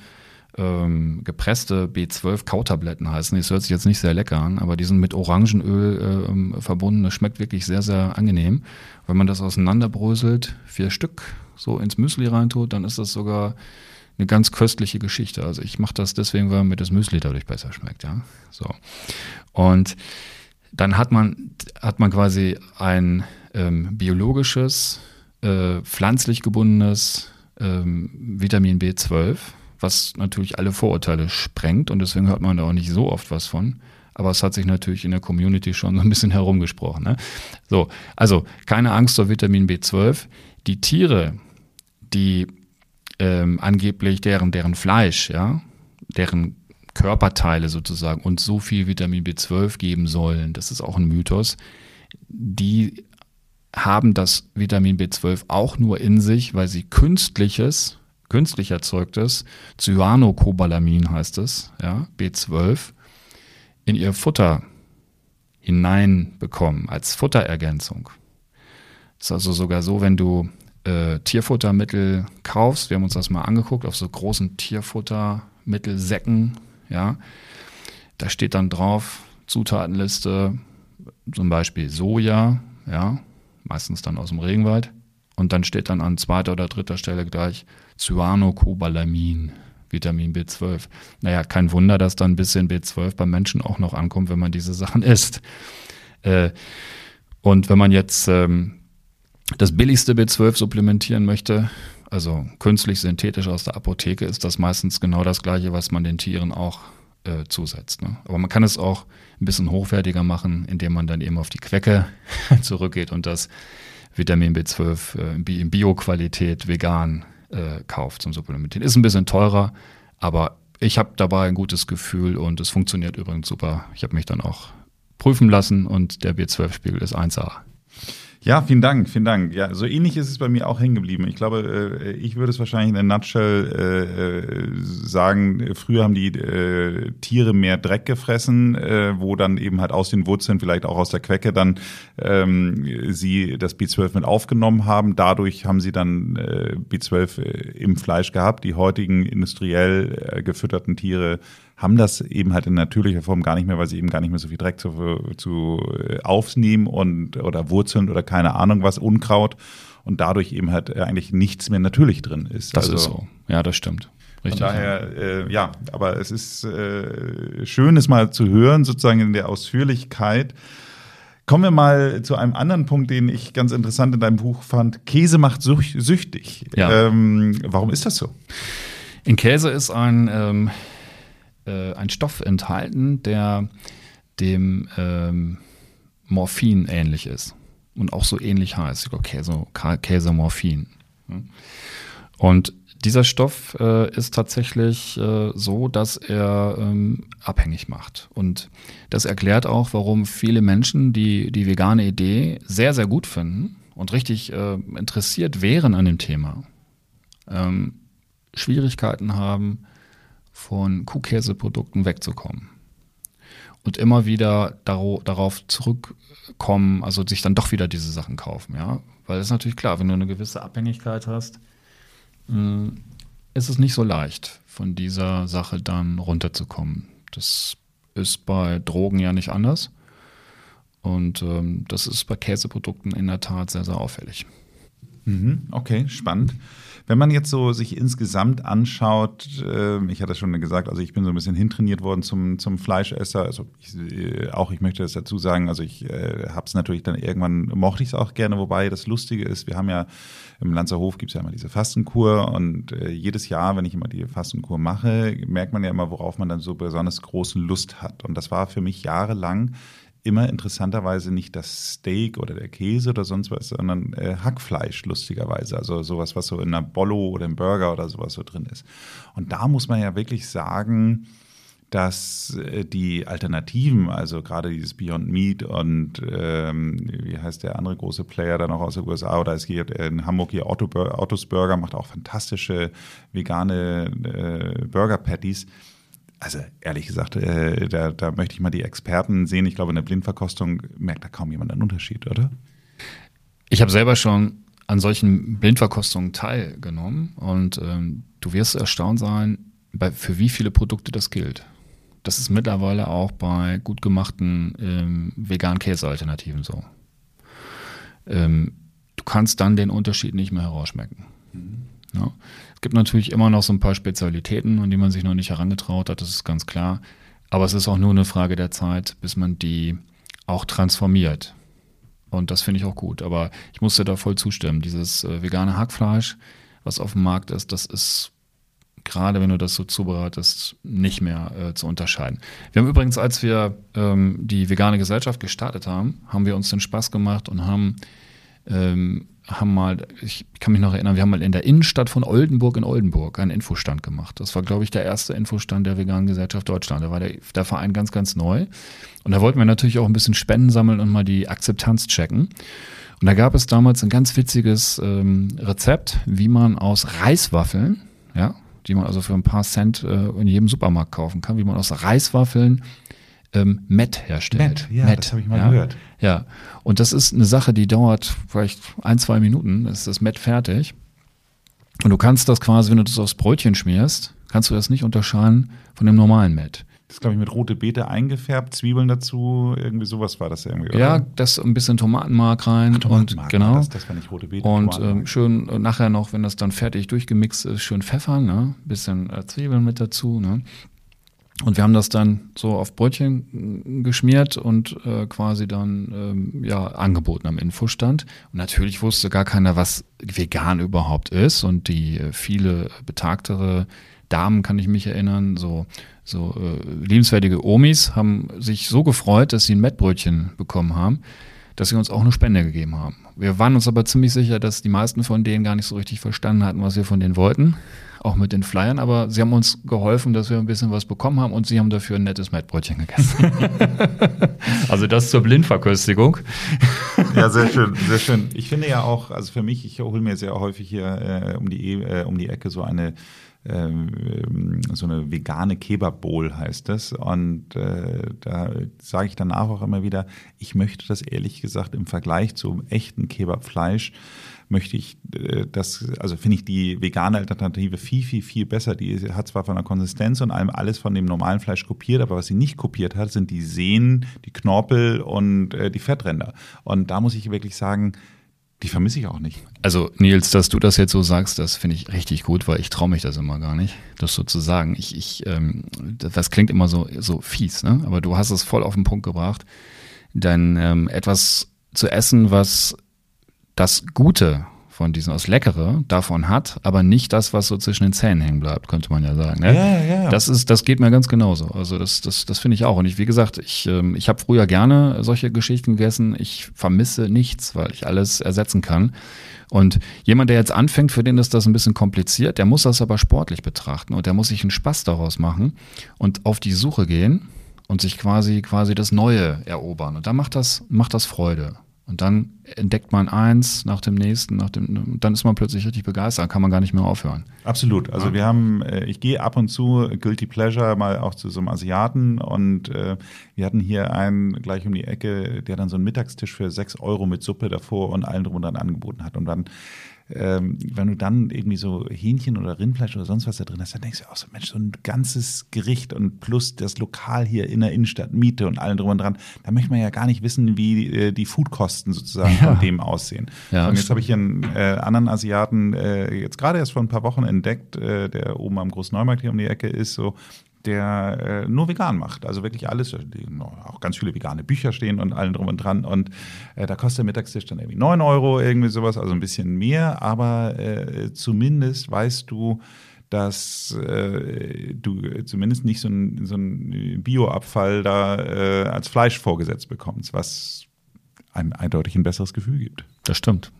ähm, gepresste B12-Kautabletten heißen. Das hört sich jetzt nicht sehr lecker an, aber die sind mit Orangenöl ähm, verbunden. Das schmeckt wirklich sehr, sehr angenehm. Wenn man das auseinanderbröselt, vier Stück so ins Müsli reintut, dann ist das sogar eine ganz köstliche Geschichte. Also ich mache das deswegen, weil mir das Müsli dadurch besser schmeckt, ja. So. Und dann hat man, hat man quasi ein ähm, biologisches, äh, pflanzlich gebundenes ähm, Vitamin B12 was natürlich alle Vorurteile sprengt und deswegen hört man da auch nicht so oft was von. Aber es hat sich natürlich in der Community schon so ein bisschen herumgesprochen. Ne? So, also keine Angst vor Vitamin B12. Die Tiere, die ähm, angeblich deren, deren Fleisch, ja, deren Körperteile sozusagen und so viel Vitamin B12 geben sollen, das ist auch ein Mythos, die haben das Vitamin B12 auch nur in sich, weil sie künstliches künstlich erzeugtes Cyanocobalamin heißt es, ja, B12, in ihr Futter hineinbekommen als Futterergänzung. Das ist also sogar so, wenn du äh, Tierfuttermittel kaufst, wir haben uns das mal angeguckt auf so großen Tierfuttermittelsäcken, ja, da steht dann drauf Zutatenliste, zum Beispiel Soja, ja, meistens dann aus dem Regenwald, und dann steht dann an zweiter oder dritter Stelle gleich Cyanocobalamin, Vitamin B12. Naja, kein Wunder, dass dann ein bisschen B12 beim Menschen auch noch ankommt, wenn man diese Sachen isst. Äh, und wenn man jetzt ähm, das billigste B12 supplementieren möchte, also künstlich synthetisch aus der Apotheke, ist das meistens genau das gleiche, was man den Tieren auch äh, zusetzt. Ne? Aber man kann es auch ein bisschen hochwertiger machen, indem man dann eben auf die Quecke zurückgeht und das Vitamin B12 äh, in Bio-Qualität vegan äh, kauft zum Supplementieren. Ist ein bisschen teurer, aber ich habe dabei ein gutes Gefühl und es funktioniert übrigens super. Ich habe mich dann auch prüfen lassen und der B12-Spiegel ist 1A. Ja, vielen Dank, vielen Dank. Ja, so ähnlich ist es bei mir auch hängen geblieben. Ich glaube, äh, ich würde es wahrscheinlich in der Nutshell äh, sagen, früher haben die äh, Tiere mehr Dreck gefressen, äh, wo dann eben halt aus den Wurzeln, vielleicht auch aus der Quecke, dann ähm, sie das B12 mit aufgenommen haben. Dadurch haben sie dann äh, B12 äh, im Fleisch gehabt. Die heutigen industriell äh, gefütterten Tiere haben das eben halt in natürlicher Form gar nicht mehr, weil sie eben gar nicht mehr so viel Dreck zu, zu äh, aufnehmen und oder Wurzeln oder keine Ahnung was, Unkraut und dadurch eben halt äh, eigentlich nichts mehr natürlich drin ist. Das also, ist so. Ja, das stimmt. Richtig. Von daher, äh, ja, aber es ist äh, schön, es mal zu hören, sozusagen in der Ausführlichkeit. Kommen wir mal zu einem anderen Punkt, den ich ganz interessant in deinem Buch fand. Käse macht süchtig. Ja. Ähm, warum ist das so? In Käse ist ein, ähm, äh, ein Stoff enthalten, der dem ähm, Morphin ähnlich ist und auch so ähnlich heißt. Käse, Käsemorphin. Und dieser Stoff äh, ist tatsächlich äh, so, dass er ähm, abhängig macht. Und das erklärt auch, warum viele Menschen die, die vegane Idee sehr, sehr gut finden und richtig äh, interessiert wären an dem Thema, ähm, Schwierigkeiten haben, von Kuhkäseprodukten wegzukommen. Und immer wieder darauf zurückkommen, also sich dann doch wieder diese Sachen kaufen, ja. Weil es ist natürlich klar, wenn du eine gewisse Abhängigkeit hast, hm, ist es nicht so leicht, von dieser Sache dann runterzukommen. Das ist bei Drogen ja nicht anders. Und ähm, das ist bei Käseprodukten in der Tat sehr, sehr auffällig. Mhm, okay, spannend. Wenn man jetzt so sich insgesamt anschaut, äh, ich hatte schon gesagt, also ich bin so ein bisschen hintrainiert worden zum, zum Fleischesser. Also ich, äh, auch ich möchte das dazu sagen, also ich äh, habe es natürlich dann irgendwann, mochte ich es auch gerne, wobei das Lustige ist, wir haben ja im Lanzerhof gibt es ja immer diese Fastenkur und äh, jedes Jahr, wenn ich immer die Fastenkur mache, merkt man ja immer, worauf man dann so besonders großen Lust hat. Und das war für mich jahrelang immer interessanterweise nicht das Steak oder der Käse oder sonst was, sondern äh, Hackfleisch, lustigerweise. Also sowas, was so in einer Bollo oder im Burger oder sowas so drin ist. Und da muss man ja wirklich sagen, dass äh, die Alternativen, also gerade dieses Beyond Meat und ähm, wie heißt der andere große Player da noch aus den USA oder es geht in Hamburg hier Ottos Burger, macht auch fantastische vegane äh, Burger Patties also ehrlich gesagt, äh, da, da möchte ich mal die Experten sehen. Ich glaube, in der Blindverkostung merkt da kaum jemand einen Unterschied, oder? Ich habe selber schon an solchen Blindverkostungen teilgenommen und ähm, du wirst erstaunt sein, bei, für wie viele Produkte das gilt. Das ist mittlerweile auch bei gut gemachten ähm, veganen Käsealternativen so. Ähm, du kannst dann den Unterschied nicht mehr herausschmecken. Mhm. Ja. Gibt natürlich immer noch so ein paar Spezialitäten, an die man sich noch nicht herangetraut hat, das ist ganz klar. Aber es ist auch nur eine Frage der Zeit, bis man die auch transformiert. Und das finde ich auch gut. Aber ich muss dir da voll zustimmen. Dieses äh, vegane Hackfleisch, was auf dem Markt ist, das ist gerade wenn du das so zubereitest, nicht mehr äh, zu unterscheiden. Wir haben übrigens, als wir ähm, die vegane Gesellschaft gestartet haben, haben wir uns den Spaß gemacht und haben ähm, haben mal, ich kann mich noch erinnern, wir haben mal in der Innenstadt von Oldenburg in Oldenburg einen Infostand gemacht. Das war, glaube ich, der erste Infostand der Veganen Gesellschaft Deutschland. Da war der, der Verein ganz, ganz neu. Und da wollten wir natürlich auch ein bisschen Spenden sammeln und mal die Akzeptanz checken. Und da gab es damals ein ganz witziges ähm, Rezept, wie man aus Reiswaffeln, ja, die man also für ein paar Cent äh, in jedem Supermarkt kaufen kann, wie man aus Reiswaffeln ähm, Met herstellt. Met, ja, Met, das habe ich mal ja? gehört. Ja, und das ist eine Sache, die dauert vielleicht ein, zwei Minuten, ist das Met fertig. Und du kannst das quasi, wenn du das aufs Brötchen schmierst, kannst du das nicht unterscheiden von dem normalen Met. Das ist, glaube ich, mit rote Beete eingefärbt, Zwiebeln dazu, irgendwie sowas war das irgendwie. Oder? Ja, das ein bisschen Tomatenmark rein Ach, Tomatenmark, und genau. Das, das war nicht rote Beete. Und ähm, schön äh, nachher noch, wenn das dann fertig durchgemixt ist, schön Pfeffer, ne? Bisschen äh, Zwiebeln mit dazu, ne? Und wir haben das dann so auf Brötchen geschmiert und äh, quasi dann ähm, ja angeboten am Infostand. Und natürlich wusste gar keiner, was vegan überhaupt ist. Und die äh, viele betagtere Damen, kann ich mich erinnern, so, so äh, liebenswertige Omis, haben sich so gefreut, dass sie ein Mettbrötchen bekommen haben, dass sie uns auch eine Spende gegeben haben. Wir waren uns aber ziemlich sicher, dass die meisten von denen gar nicht so richtig verstanden hatten, was wir von denen wollten auch mit den Flyern, aber sie haben uns geholfen, dass wir ein bisschen was bekommen haben und sie haben dafür ein nettes Mettbrötchen gegessen. also das zur Blindverköstigung. ja, sehr schön, sehr schön. Ich finde ja auch, also für mich, ich hole mir sehr häufig hier äh, um, die, äh, um die Ecke so eine ähm, so eine vegane Kebab-Bowl heißt das. Und äh, da sage ich danach auch immer wieder, ich möchte das ehrlich gesagt im Vergleich zum echten Kebab-Fleisch möchte ich äh, das, also finde ich die vegane Alternative viel, viel, viel besser. Die hat zwar von der Konsistenz und allem alles von dem normalen Fleisch kopiert, aber was sie nicht kopiert hat, sind die Sehnen, die Knorpel und äh, die Fettränder. Und da muss ich wirklich sagen, die vermisse ich auch nicht. Also Nils, dass du das jetzt so sagst, das finde ich richtig gut, weil ich traue mich das immer gar nicht, das so zu sagen. Ich, ich, ähm, das klingt immer so, so fies, ne? aber du hast es voll auf den Punkt gebracht. dann ähm, etwas zu essen, was das Gute von diesem, das Leckere davon hat, aber nicht das, was so zwischen den Zähnen hängen bleibt, könnte man ja sagen. Ne? Ja, ja, ja. Das ist, das geht mir ganz genauso. Also das, das, das finde ich auch. Und ich, wie gesagt, ich, ähm, ich habe früher gerne solche Geschichten gegessen. Ich vermisse nichts, weil ich alles ersetzen kann. Und jemand, der jetzt anfängt, für den ist das ein bisschen kompliziert, der muss das aber sportlich betrachten und der muss sich einen Spaß daraus machen und auf die Suche gehen und sich quasi, quasi das Neue erobern. Und da macht das, macht das Freude. Und dann entdeckt man eins nach dem nächsten, nach dem, dann ist man plötzlich richtig begeistert, kann man gar nicht mehr aufhören. Absolut. Also ja. wir haben, äh, ich gehe ab und zu Guilty Pleasure mal auch zu so einem Asiaten und äh, wir hatten hier einen gleich um die Ecke, der dann so einen Mittagstisch für sechs Euro mit Suppe davor und allen drum und dran angeboten hat. Und dann ähm, wenn du dann irgendwie so Hähnchen oder Rindfleisch oder sonst was da drin hast, dann denkst du auch so, Mensch, so ein ganzes Gericht und plus das Lokal hier in der Innenstadt, Miete und allem drum und dran, da möchte man ja gar nicht wissen, wie äh, die Foodkosten sozusagen ja. von dem aussehen. Ja, und jetzt habe ich hier einen äh, anderen Asiaten äh, jetzt gerade erst vor ein paar Wochen entdeckt, äh, der oben am Großneumarkt hier um die Ecke ist, so der äh, nur vegan macht. Also wirklich alles, auch ganz viele vegane Bücher stehen und allen drum und dran. Und äh, da kostet der Mittagstisch dann irgendwie 9 Euro, irgendwie sowas, also ein bisschen mehr. Aber äh, zumindest weißt du, dass äh, du zumindest nicht so einen so Bioabfall da äh, als Fleisch vorgesetzt bekommst, was einem eindeutig ein besseres Gefühl gibt. Das stimmt.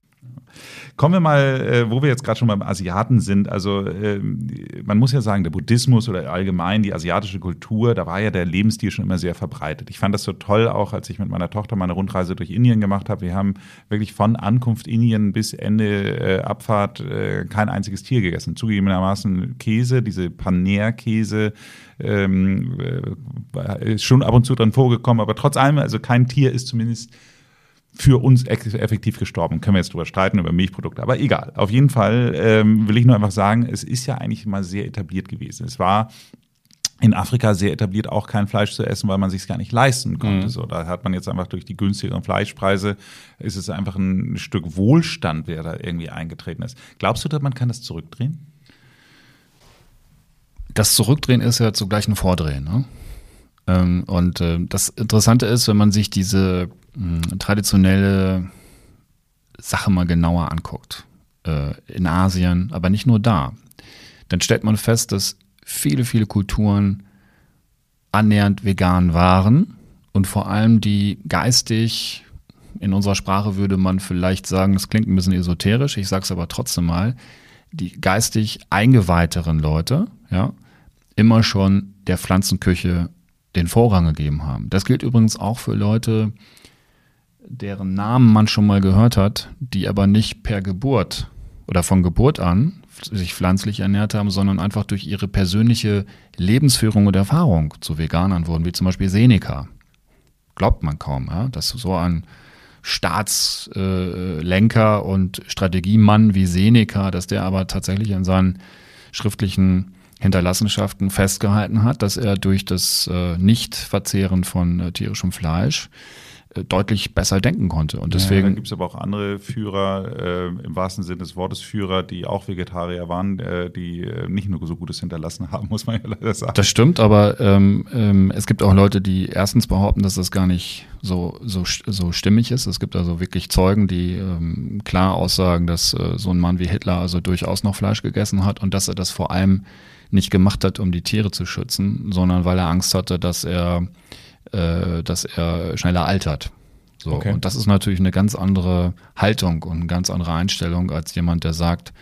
Kommen wir mal, äh, wo wir jetzt gerade schon beim Asiaten sind. Also äh, man muss ja sagen, der Buddhismus oder allgemein die asiatische Kultur, da war ja der Lebensstil schon immer sehr verbreitet. Ich fand das so toll, auch als ich mit meiner Tochter meine Rundreise durch Indien gemacht habe. Wir haben wirklich von Ankunft Indien bis Ende äh, Abfahrt äh, kein einziges Tier gegessen. Zugegebenermaßen Käse, diese Paneer-Käse, ähm, äh, ist schon ab und zu dran vorgekommen, aber trotz allem, also kein Tier ist zumindest für uns effektiv gestorben. Können wir jetzt drüber streiten, über Milchprodukte. Aber egal. Auf jeden Fall ähm, will ich nur einfach sagen, es ist ja eigentlich mal sehr etabliert gewesen. Es war in Afrika sehr etabliert, auch kein Fleisch zu essen, weil man sich es gar nicht leisten konnte. Mhm. So, da hat man jetzt einfach durch die günstigeren Fleischpreise, ist es einfach ein Stück Wohlstand, der da irgendwie eingetreten ist. Glaubst du, dass man kann das zurückdrehen? Das Zurückdrehen ist ja zugleich ein Vordrehen. Ne? Ähm, und äh, das Interessante ist, wenn man sich diese hm, traditionelle Sache mal genauer anguckt, äh, in Asien, aber nicht nur da, dann stellt man fest, dass viele, viele Kulturen annähernd vegan waren und vor allem die geistig, in unserer Sprache würde man vielleicht sagen, das klingt ein bisschen esoterisch, ich sage es aber trotzdem mal, die geistig eingeweihteren Leute, ja, immer schon der Pflanzenküche den Vorrang gegeben haben. Das gilt übrigens auch für Leute, deren Namen man schon mal gehört hat, die aber nicht per Geburt oder von Geburt an sich pflanzlich ernährt haben, sondern einfach durch ihre persönliche Lebensführung und Erfahrung zu Veganern wurden, wie zum Beispiel Seneca. Glaubt man kaum, ja? dass so ein Staatslenker äh, und Strategiemann wie Seneca, dass der aber tatsächlich in seinen schriftlichen Hinterlassenschaften festgehalten hat, dass er durch das äh, Nichtverzehren von äh, tierischem Fleisch äh, deutlich besser denken konnte. Und deswegen. Ja, gibt es aber auch andere Führer, äh, im wahrsten Sinne des Wortes Führer, die auch Vegetarier waren, äh, die äh, nicht nur so Gutes hinterlassen haben, muss man ja leider sagen. Das stimmt, aber ähm, ähm, es gibt auch Leute, die erstens behaupten, dass das gar nicht so, so, so stimmig ist. Es gibt also wirklich Zeugen, die ähm, klar aussagen, dass so ein Mann wie Hitler also durchaus noch Fleisch gegessen hat und dass er das vor allem nicht gemacht hat, um die Tiere zu schützen, sondern weil er Angst hatte, dass er äh, dass er schneller altert. So. Okay. Und das ist natürlich eine ganz andere Haltung und eine ganz andere Einstellung als jemand, der sagt,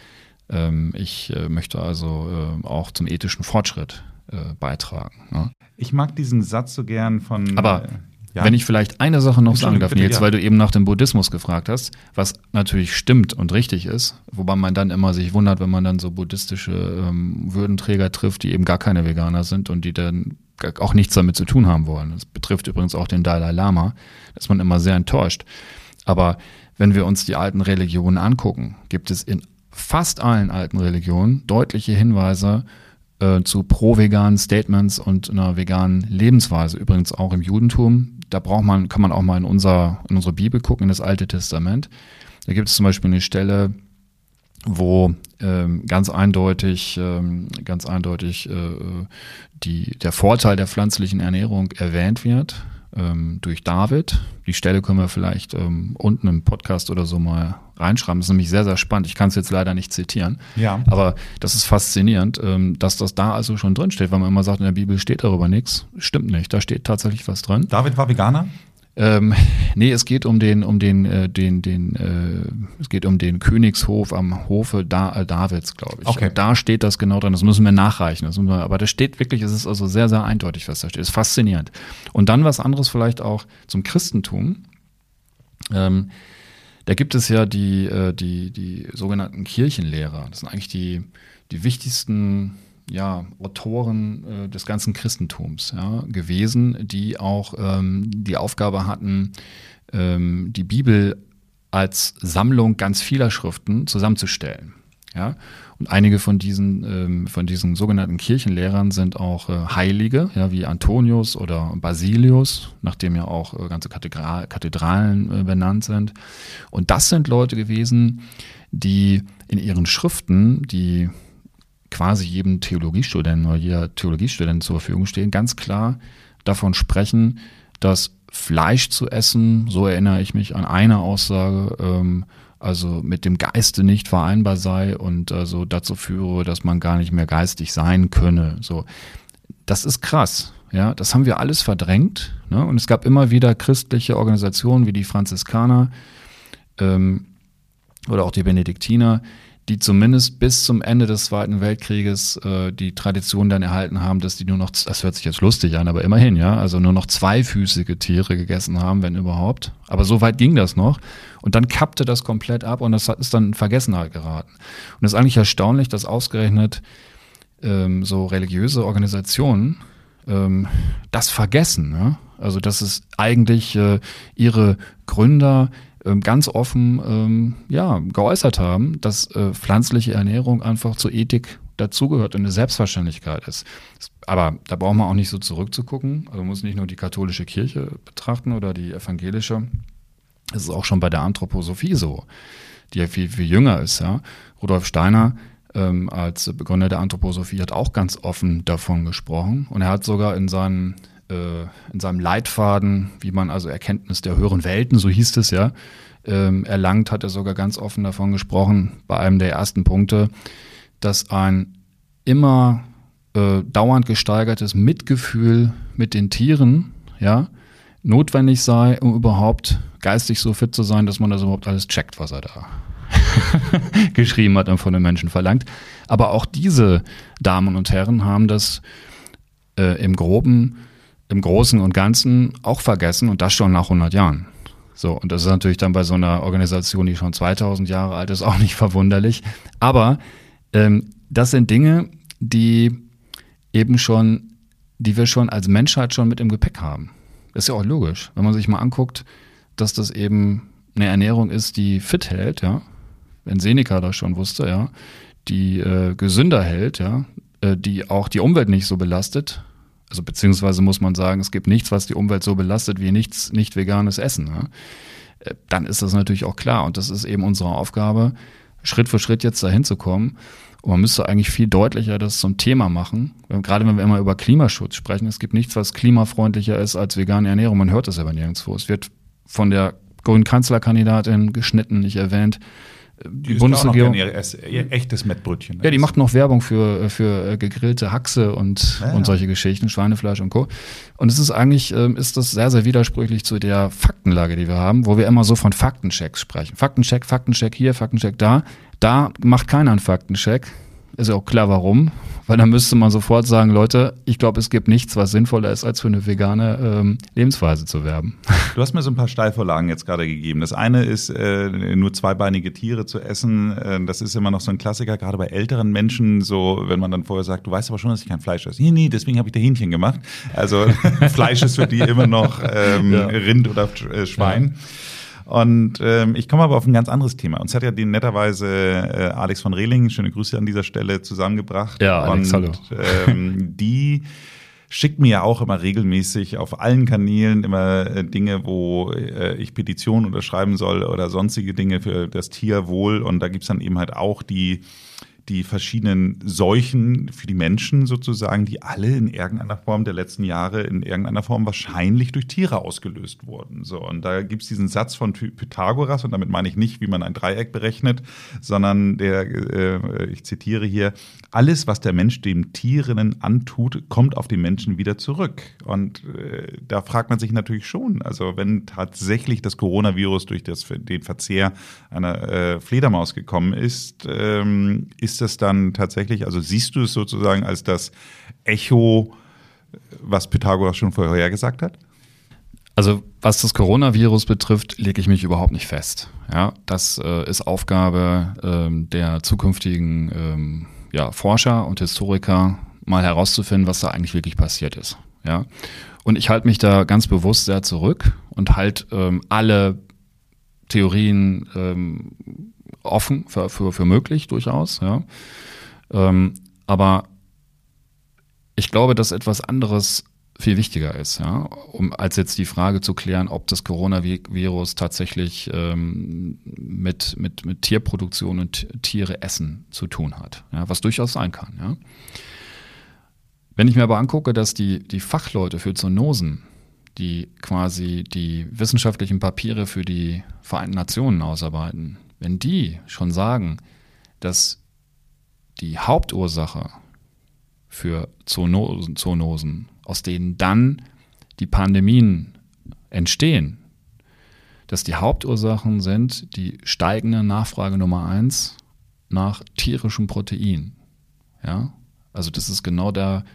ähm, ich äh, möchte also äh, auch zum ethischen Fortschritt äh, beitragen. Ne? Ich mag diesen Satz so gern von. Aber äh, ja. Wenn ich vielleicht eine Sache noch sagen darf, Nils, ja. weil du eben nach dem Buddhismus gefragt hast, was natürlich stimmt und richtig ist, wobei man dann immer sich wundert, wenn man dann so buddhistische ähm, Würdenträger trifft, die eben gar keine Veganer sind und die dann auch nichts damit zu tun haben wollen. Das betrifft übrigens auch den Dalai Lama, da ist man immer sehr enttäuscht. Aber wenn wir uns die alten Religionen angucken, gibt es in fast allen alten Religionen deutliche Hinweise äh, zu pro-veganen Statements und einer veganen Lebensweise. Übrigens auch im Judentum. Da braucht man, kann man auch mal in, unser, in unsere Bibel gucken, in das Alte Testament. Da gibt es zum Beispiel eine Stelle, wo ähm, ganz eindeutig, ähm, ganz eindeutig äh, die, der Vorteil der pflanzlichen Ernährung erwähnt wird. Ähm, durch David. Die Stelle können wir vielleicht ähm, unten im Podcast oder so mal reinschreiben. Das ist nämlich sehr, sehr spannend. Ich kann es jetzt leider nicht zitieren. Ja. Aber das ist faszinierend, ähm, dass das da also schon drin steht, weil man immer sagt, in der Bibel steht darüber nichts. Stimmt nicht. Da steht tatsächlich was drin. David war Veganer? Ähm, nee, es geht um den, um den, äh, den, den, äh, es geht um den Königshof am Hofe da, äh, Davids, glaube ich. Okay. Und Da steht das genau drin. Das müssen wir nachreichen. Das müssen wir, aber das steht wirklich, es ist also sehr, sehr eindeutig, was da steht. Es ist faszinierend. Und dann was anderes vielleicht auch zum Christentum. Ähm, da gibt es ja die, äh, die, die sogenannten Kirchenlehrer. Das sind eigentlich die, die wichtigsten ja, Autoren äh, des ganzen Christentums ja, gewesen, die auch ähm, die Aufgabe hatten, ähm, die Bibel als Sammlung ganz vieler Schriften zusammenzustellen. Ja? Und einige von diesen, ähm, von diesen sogenannten Kirchenlehrern sind auch äh, Heilige, ja, wie Antonius oder Basilius, nachdem ja auch äh, ganze Kathedra Kathedralen äh, benannt sind. Und das sind Leute gewesen, die in ihren Schriften, die quasi jedem Theologiestudenten oder jeder Theologiestudent zur Verfügung stehen, ganz klar davon sprechen, dass Fleisch zu essen, so erinnere ich mich an eine Aussage, ähm, also mit dem Geiste nicht vereinbar sei und also dazu führe, dass man gar nicht mehr geistig sein könne. So, das ist krass. Ja, das haben wir alles verdrängt. Ne? Und es gab immer wieder christliche Organisationen wie die Franziskaner ähm, oder auch die Benediktiner, die zumindest bis zum Ende des Zweiten Weltkrieges äh, die Tradition dann erhalten haben, dass die nur noch, das hört sich jetzt lustig an, aber immerhin, ja, also nur noch zweifüßige Tiere gegessen haben, wenn überhaupt. Aber so weit ging das noch. Und dann kappte das komplett ab und das ist dann in Vergessenheit geraten. Und es ist eigentlich erstaunlich, dass ausgerechnet ähm, so religiöse Organisationen ähm, das vergessen. Ja? Also dass es eigentlich äh, ihre Gründer ganz offen ähm, ja, geäußert haben, dass äh, pflanzliche Ernährung einfach zur Ethik dazugehört und eine Selbstverständlichkeit ist. Aber da braucht man auch nicht so zurückzugucken. Also man muss nicht nur die katholische Kirche betrachten oder die evangelische. Es ist auch schon bei der Anthroposophie so, die ja viel, viel jünger ist. Ja. Rudolf Steiner ähm, als Begründer der Anthroposophie hat auch ganz offen davon gesprochen. Und er hat sogar in seinem äh, in seinem Leitfaden, wie man also Erkenntnis der höheren Welten, so hieß es ja, ähm, erlangt, hat er sogar ganz offen davon gesprochen, bei einem der ersten Punkte, dass ein immer äh, dauernd gesteigertes Mitgefühl mit den Tieren, ja, notwendig sei, um überhaupt geistig so fit zu sein, dass man das überhaupt alles checkt, was er da geschrieben hat und von den Menschen verlangt. Aber auch diese Damen und Herren haben das äh, im Groben im Großen und Ganzen auch vergessen und das schon nach 100 Jahren. So, und das ist natürlich dann bei so einer Organisation, die schon 2000 Jahre alt ist, auch nicht verwunderlich. Aber ähm, das sind Dinge, die eben schon, die wir schon als Menschheit schon mit im Gepäck haben. Ist ja auch logisch, wenn man sich mal anguckt, dass das eben eine Ernährung ist, die fit hält, ja. Wenn Seneca das schon wusste, ja, die äh, gesünder hält, ja, äh, die auch die Umwelt nicht so belastet, also beziehungsweise muss man sagen, es gibt nichts, was die Umwelt so belastet wie nichts nicht veganes Essen. Ja? Äh, dann ist das natürlich auch klar. Und das ist eben unsere Aufgabe, Schritt für Schritt jetzt dahin zu kommen. Und man müsste eigentlich viel deutlicher das zum Thema machen. Gerade wenn wir immer über Klimaschutz sprechen, es gibt nichts, was klimafreundlicher ist als vegane Ernährung. Man hört es aber nirgendwo. Es wird von der grünen Kanzlerkandidatin geschnitten, nicht erwähnt. Die, die Bundesregierung. Ihr echtes Mettbrötchen. Ja, die macht noch Werbung für, für äh, gegrillte Haxe und, ja, und solche Geschichten, Schweinefleisch und Co. Und es ist eigentlich, ähm, ist das sehr, sehr widersprüchlich zu der Faktenlage, die wir haben, wo wir immer so von Faktenchecks sprechen. Faktencheck, Faktencheck hier, Faktencheck da. Da macht keiner einen Faktencheck. Ist ja auch klar, warum. Weil dann müsste man sofort sagen, Leute, ich glaube, es gibt nichts, was sinnvoller ist, als für eine vegane ähm, Lebensweise zu werben. Du hast mir so ein paar Steilvorlagen jetzt gerade gegeben. Das eine ist, äh, nur zweibeinige Tiere zu essen. Äh, das ist immer noch so ein Klassiker, gerade bei älteren Menschen, so wenn man dann vorher sagt, du weißt aber schon, dass ich kein Fleisch esse. Nee, nee, deswegen habe ich da Hähnchen gemacht. Also Fleisch ist für die immer noch ähm, ja. Rind oder äh, Schwein. Ja. Und ähm, ich komme aber auf ein ganz anderes Thema. Uns hat ja den netterweise äh, Alex von Rehling, schöne Grüße an dieser Stelle, zusammengebracht. Ja, Alex, und, hallo. Ähm, die schickt mir ja auch immer regelmäßig auf allen Kanälen immer äh, Dinge, wo äh, ich Petitionen unterschreiben soll oder sonstige Dinge für das Tierwohl. Und da gibt's dann eben halt auch die die verschiedenen Seuchen für die Menschen sozusagen, die alle in irgendeiner Form der letzten Jahre in irgendeiner Form wahrscheinlich durch Tiere ausgelöst wurden. So, und da gibt es diesen Satz von Pythagoras, und damit meine ich nicht, wie man ein Dreieck berechnet, sondern der, äh, ich zitiere hier, alles, was der Mensch dem Tieren antut, kommt auf den Menschen wieder zurück. Und äh, da fragt man sich natürlich schon, also wenn tatsächlich das Coronavirus durch das, den Verzehr einer äh, Fledermaus gekommen ist, ähm, ist das dann tatsächlich, also siehst du es sozusagen als das Echo, was Pythagoras schon vorher gesagt hat? Also was das Coronavirus betrifft, lege ich mich überhaupt nicht fest. Ja, das äh, ist Aufgabe ähm, der zukünftigen ähm, ja, Forscher und Historiker, mal herauszufinden, was da eigentlich wirklich passiert ist. Ja, und ich halte mich da ganz bewusst sehr zurück und halte ähm, alle Theorien ähm, offen für, für, für möglich durchaus. Ja. Ähm, aber ich glaube, dass etwas anderes viel wichtiger ist, ja, um als jetzt die Frage zu klären, ob das Coronavirus tatsächlich ähm, mit, mit, mit Tierproduktion und Tiere essen zu tun hat, ja, was durchaus sein kann. Ja. Wenn ich mir aber angucke, dass die, die Fachleute für Zoonosen, die quasi die wissenschaftlichen Papiere für die Vereinten Nationen ausarbeiten, wenn die schon sagen, dass die Hauptursache für Zoonosen, Zoonosen, aus denen dann die Pandemien entstehen, dass die Hauptursachen sind die steigende Nachfrage Nummer eins nach tierischem Protein. Ja, also das ist genau der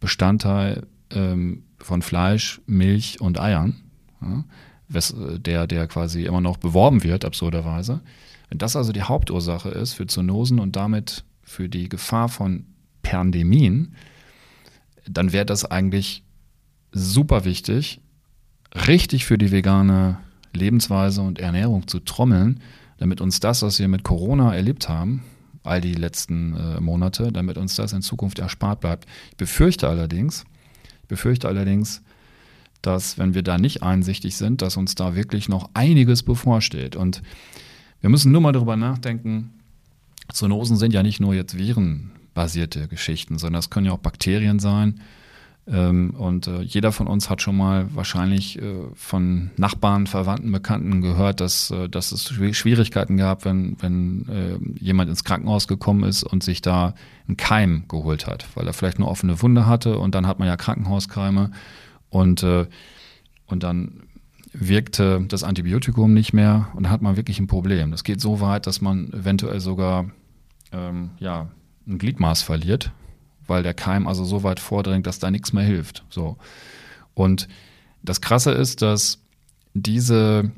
Bestandteil ähm, von Fleisch, Milch und Eiern, ja, der, der quasi immer noch beworben wird, absurderweise. Wenn das also die Hauptursache ist für Zoonosen und damit für die Gefahr von Pandemien, dann wäre das eigentlich super wichtig, richtig für die vegane Lebensweise und Ernährung zu trommeln, damit uns das, was wir mit Corona erlebt haben, all die letzten äh, Monate, damit uns das in Zukunft erspart bleibt. Ich befürchte allerdings, befürchte allerdings, dass wenn wir da nicht einsichtig sind, dass uns da wirklich noch einiges bevorsteht. Und wir müssen nur mal darüber nachdenken, Zoonosen sind ja nicht nur jetzt virenbasierte Geschichten, sondern es können ja auch Bakterien sein. Ähm, und äh, jeder von uns hat schon mal wahrscheinlich äh, von Nachbarn, Verwandten, Bekannten gehört, dass, äh, dass es Schwierigkeiten gab, wenn, wenn jemand ins Krankenhaus gekommen ist und sich da einen Keim geholt hat, weil er vielleicht eine offene Wunde hatte und dann hat man ja Krankenhauskeime und, und dann wirkte das Antibiotikum nicht mehr und dann hat man wirklich ein Problem. Das geht so weit, dass man eventuell sogar ähm, ja, ein Gliedmaß verliert, weil der Keim also so weit vordringt, dass da nichts mehr hilft. So. Und das Krasse ist, dass diese,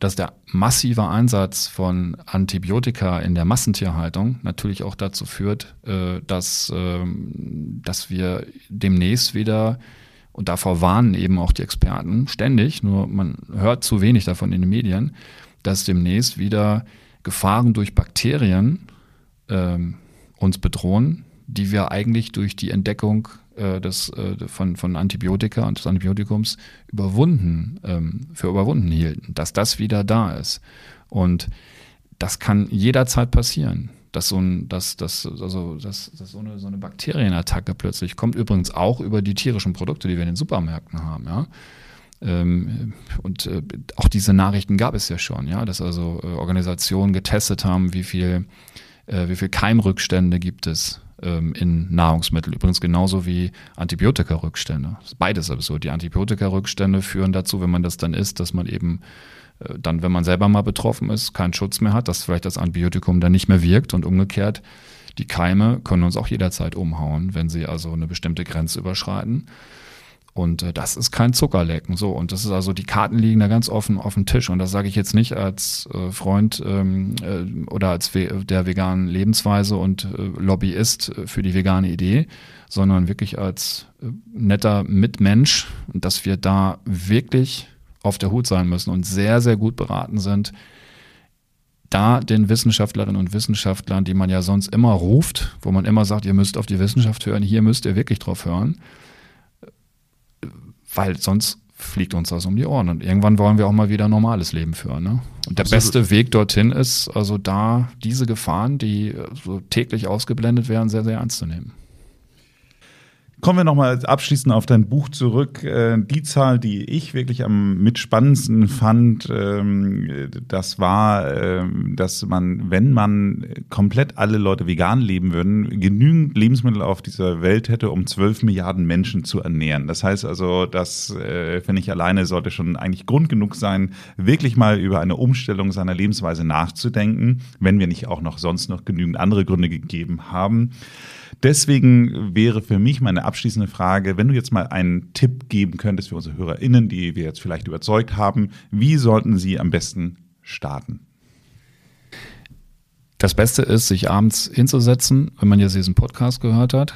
dass der massive Einsatz von Antibiotika in der Massentierhaltung natürlich auch dazu führt, äh, dass, äh, dass wir demnächst wieder und davor warnen eben auch die Experten ständig, nur man hört zu wenig davon in den Medien, dass demnächst wieder Gefahren durch Bakterien ähm, uns bedrohen, die wir eigentlich durch die Entdeckung äh, des, äh, von, von Antibiotika und des Antibiotikums überwunden, ähm, für überwunden hielten, dass das wieder da ist. Und das kann jederzeit passieren dass so ein, dass, dass, also, dass, dass so, eine, so eine Bakterienattacke plötzlich kommt, übrigens auch über die tierischen Produkte, die wir in den Supermärkten haben, ja. Ähm, und äh, auch diese Nachrichten gab es ja schon, ja, dass also äh, Organisationen getestet haben, wie viel, äh, wie viel Keimrückstände gibt es ähm, in Nahrungsmitteln. Übrigens genauso wie Antibiotika-Rückstände. Beides absurd. Die Antibiotika-Rückstände führen dazu, wenn man das dann isst, dass man eben dann, wenn man selber mal betroffen ist, keinen Schutz mehr hat, dass vielleicht das Antibiotikum dann nicht mehr wirkt und umgekehrt. Die Keime können uns auch jederzeit umhauen, wenn sie also eine bestimmte Grenze überschreiten. Und äh, das ist kein Zuckerlecken. So, und das ist also, die Karten liegen da ganz offen auf dem Tisch. Und das sage ich jetzt nicht als äh, Freund ähm, äh, oder als we der veganen Lebensweise und äh, Lobbyist äh, für die vegane Idee, sondern wirklich als äh, netter Mitmensch, dass wir da wirklich auf der Hut sein müssen und sehr, sehr gut beraten sind, da den Wissenschaftlerinnen und Wissenschaftlern, die man ja sonst immer ruft, wo man immer sagt, ihr müsst auf die Wissenschaft hören, hier müsst ihr wirklich drauf hören, weil sonst fliegt uns das um die Ohren. Und irgendwann wollen wir auch mal wieder ein normales Leben führen. Ne? Und der Absolut. beste Weg dorthin ist, also da diese Gefahren, die so täglich ausgeblendet werden, sehr, sehr ernst zu nehmen. Kommen wir nochmal abschließend auf dein Buch zurück. Äh, die Zahl, die ich wirklich am mitspannendsten fand, ähm, das war, ähm, dass man, wenn man komplett alle Leute vegan leben würden, genügend Lebensmittel auf dieser Welt hätte, um 12 Milliarden Menschen zu ernähren. Das heißt also, das äh, finde ich alleine sollte schon eigentlich Grund genug sein, wirklich mal über eine Umstellung seiner Lebensweise nachzudenken, wenn wir nicht auch noch sonst noch genügend andere Gründe gegeben haben. Deswegen wäre für mich meine abschließende Frage, wenn du jetzt mal einen Tipp geben könntest für unsere HörerInnen, die wir jetzt vielleicht überzeugt haben, wie sollten sie am besten starten? Das Beste ist, sich abends hinzusetzen, wenn man jetzt diesen Podcast gehört hat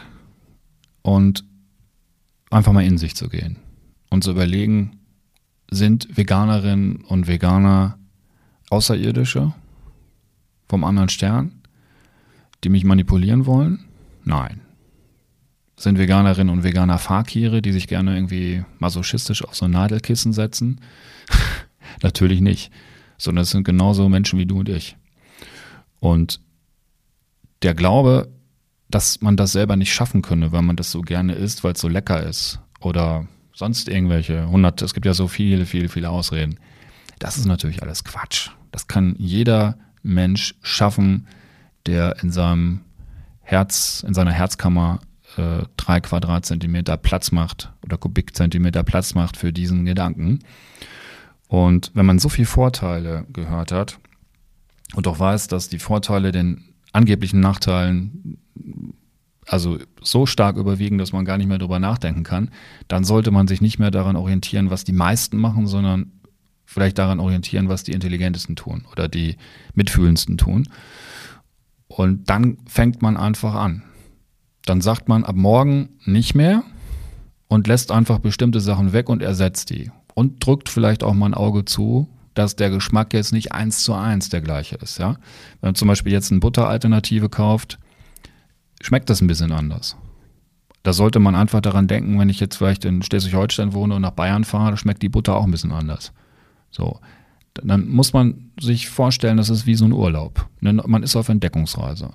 und einfach mal in sich zu gehen und zu überlegen, sind Veganerinnen und Veganer Außerirdische vom anderen Stern, die mich manipulieren wollen? Nein. Sind Veganerinnen und Veganer Fakire, die sich gerne irgendwie masochistisch auf so ein Nadelkissen setzen? Natürlich nicht. Sondern es sind genauso Menschen wie du und ich. Und der Glaube, dass man das selber nicht schaffen könne, weil man das so gerne isst, weil es so lecker ist oder sonst irgendwelche hundert, es gibt ja so viele, viele, viele Ausreden. Das ist natürlich alles Quatsch. Das kann jeder Mensch schaffen, der in seinem Herz, in seiner Herzkammer äh, drei Quadratzentimeter Platz macht oder Kubikzentimeter Platz macht für diesen Gedanken. Und wenn man so viele Vorteile gehört hat und auch weiß, dass die Vorteile den angeblichen Nachteilen also so stark überwiegen, dass man gar nicht mehr drüber nachdenken kann, dann sollte man sich nicht mehr daran orientieren, was die meisten machen, sondern vielleicht daran orientieren, was die intelligentesten tun oder die mitfühlendsten tun. Und dann fängt man einfach an. Dann sagt man ab morgen nicht mehr und lässt einfach bestimmte Sachen weg und ersetzt die. Und drückt vielleicht auch mal ein Auge zu, dass der Geschmack jetzt nicht eins zu eins der gleiche ist. Ja? Wenn man zum Beispiel jetzt eine Butteralternative kauft, schmeckt das ein bisschen anders. Da sollte man einfach daran denken, wenn ich jetzt vielleicht in Schleswig-Holstein wohne und nach Bayern fahre, schmeckt die Butter auch ein bisschen anders. So dann muss man sich vorstellen, das ist wie so ein Urlaub. Ne, man ist auf Entdeckungsreise.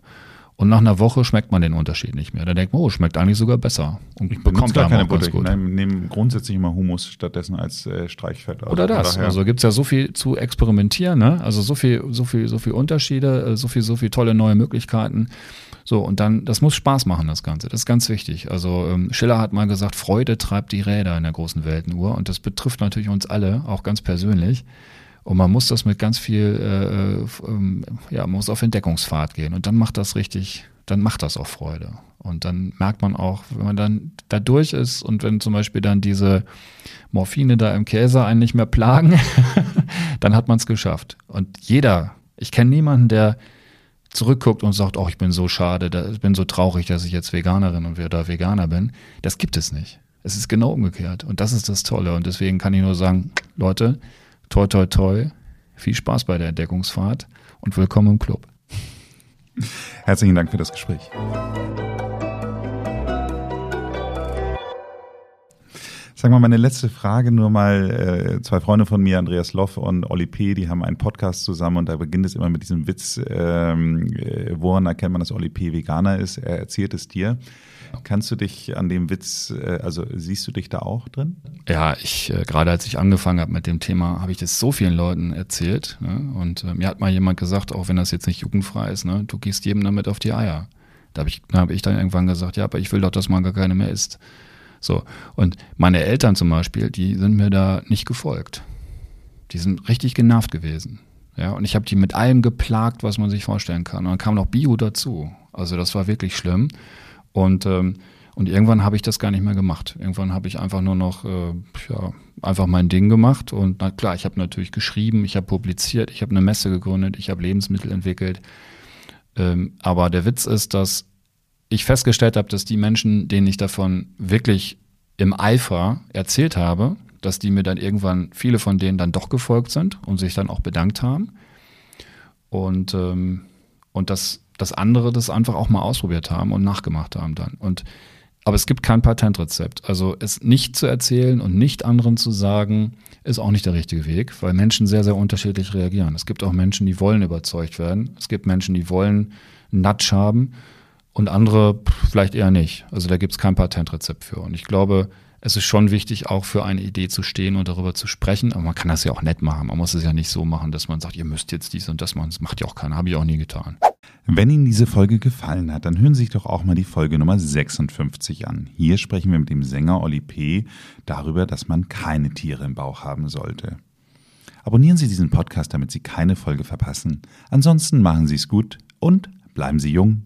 Und nach einer Woche schmeckt man den Unterschied nicht mehr. Da denkt man, oh, schmeckt eigentlich sogar besser. Und ich bekommt gar keine Butter. Ich nehme grundsätzlich immer Humus stattdessen als äh, Streichfett. Also Oder das. Also gibt es ja so viel zu experimentieren, ne? Also so viel, so viel, so viel Unterschiede, äh, so viel, so viel tolle neue Möglichkeiten. So, und dann, das muss Spaß machen, das Ganze. Das ist ganz wichtig. Also ähm, Schiller hat mal gesagt, Freude treibt die Räder in der großen Weltenuhr. Und das betrifft natürlich uns alle, auch ganz persönlich. Und man muss das mit ganz viel, äh, ähm, ja, man muss auf Entdeckungsfahrt gehen. Und dann macht das richtig, dann macht das auch Freude. Und dann merkt man auch, wenn man dann da durch ist und wenn zum Beispiel dann diese Morphine da im Käse einen nicht mehr plagen, dann hat man es geschafft. Und jeder, ich kenne niemanden, der zurückguckt und sagt, oh, ich bin so schade, ich bin so traurig, dass ich jetzt Veganerin und oder Veganer bin. Das gibt es nicht. Es ist genau umgekehrt. Und das ist das Tolle. Und deswegen kann ich nur sagen, Leute, toi, toi, toi. Viel Spaß bei der Entdeckungsfahrt und willkommen im Club. Herzlichen Dank für das Gespräch. Sag mal, meine letzte Frage nur mal. Äh, zwei Freunde von mir, Andreas Loff und Olli P., die haben einen Podcast zusammen und da beginnt es immer mit diesem Witz, ähm, äh, woran erkennt man, dass Olli P. Veganer ist? Er erzählt es dir. Kannst du dich an dem Witz, äh, also siehst du dich da auch drin? Ja, ich, gerade als ich angefangen habe mit dem Thema, habe ich das so vielen Leuten erzählt. Ne? Und mir hat mal jemand gesagt, auch wenn das jetzt nicht jugendfrei ist, ne, du gehst jedem damit auf die Eier. Da habe ich, hab ich dann irgendwann gesagt, ja, aber ich will doch, dass man gar keine mehr isst. So. Und meine Eltern zum Beispiel, die sind mir da nicht gefolgt. Die sind richtig genervt gewesen. Ja, und ich habe die mit allem geplagt, was man sich vorstellen kann. Und dann kam noch Bio dazu. Also das war wirklich schlimm. Und, ähm, und irgendwann habe ich das gar nicht mehr gemacht. Irgendwann habe ich einfach nur noch äh, ja, einfach mein Ding gemacht. Und na klar, ich habe natürlich geschrieben, ich habe publiziert, ich habe eine Messe gegründet, ich habe Lebensmittel entwickelt. Ähm, aber der Witz ist, dass ich festgestellt habe, dass die Menschen, denen ich davon wirklich im Eifer erzählt habe, dass die mir dann irgendwann, viele von denen dann doch gefolgt sind und sich dann auch bedankt haben. Und, ähm, und das dass andere das einfach auch mal ausprobiert haben und nachgemacht haben dann. Und Aber es gibt kein Patentrezept. Also es nicht zu erzählen und nicht anderen zu sagen, ist auch nicht der richtige Weg, weil Menschen sehr, sehr unterschiedlich reagieren. Es gibt auch Menschen, die wollen überzeugt werden. Es gibt Menschen, die wollen Nudge haben und andere vielleicht eher nicht. Also da gibt es kein Patentrezept für. Und ich glaube, es ist schon wichtig, auch für eine Idee zu stehen und darüber zu sprechen. Aber man kann das ja auch nett machen. Man muss es ja nicht so machen, dass man sagt, ihr müsst jetzt dies und das machen. Das macht ja auch keiner. Habe ich auch nie getan. Wenn Ihnen diese Folge gefallen hat, dann hören Sie sich doch auch mal die Folge Nummer 56 an. Hier sprechen wir mit dem Sänger Oli P. darüber, dass man keine Tiere im Bauch haben sollte. Abonnieren Sie diesen Podcast, damit Sie keine Folge verpassen. Ansonsten machen Sie es gut und bleiben Sie jung.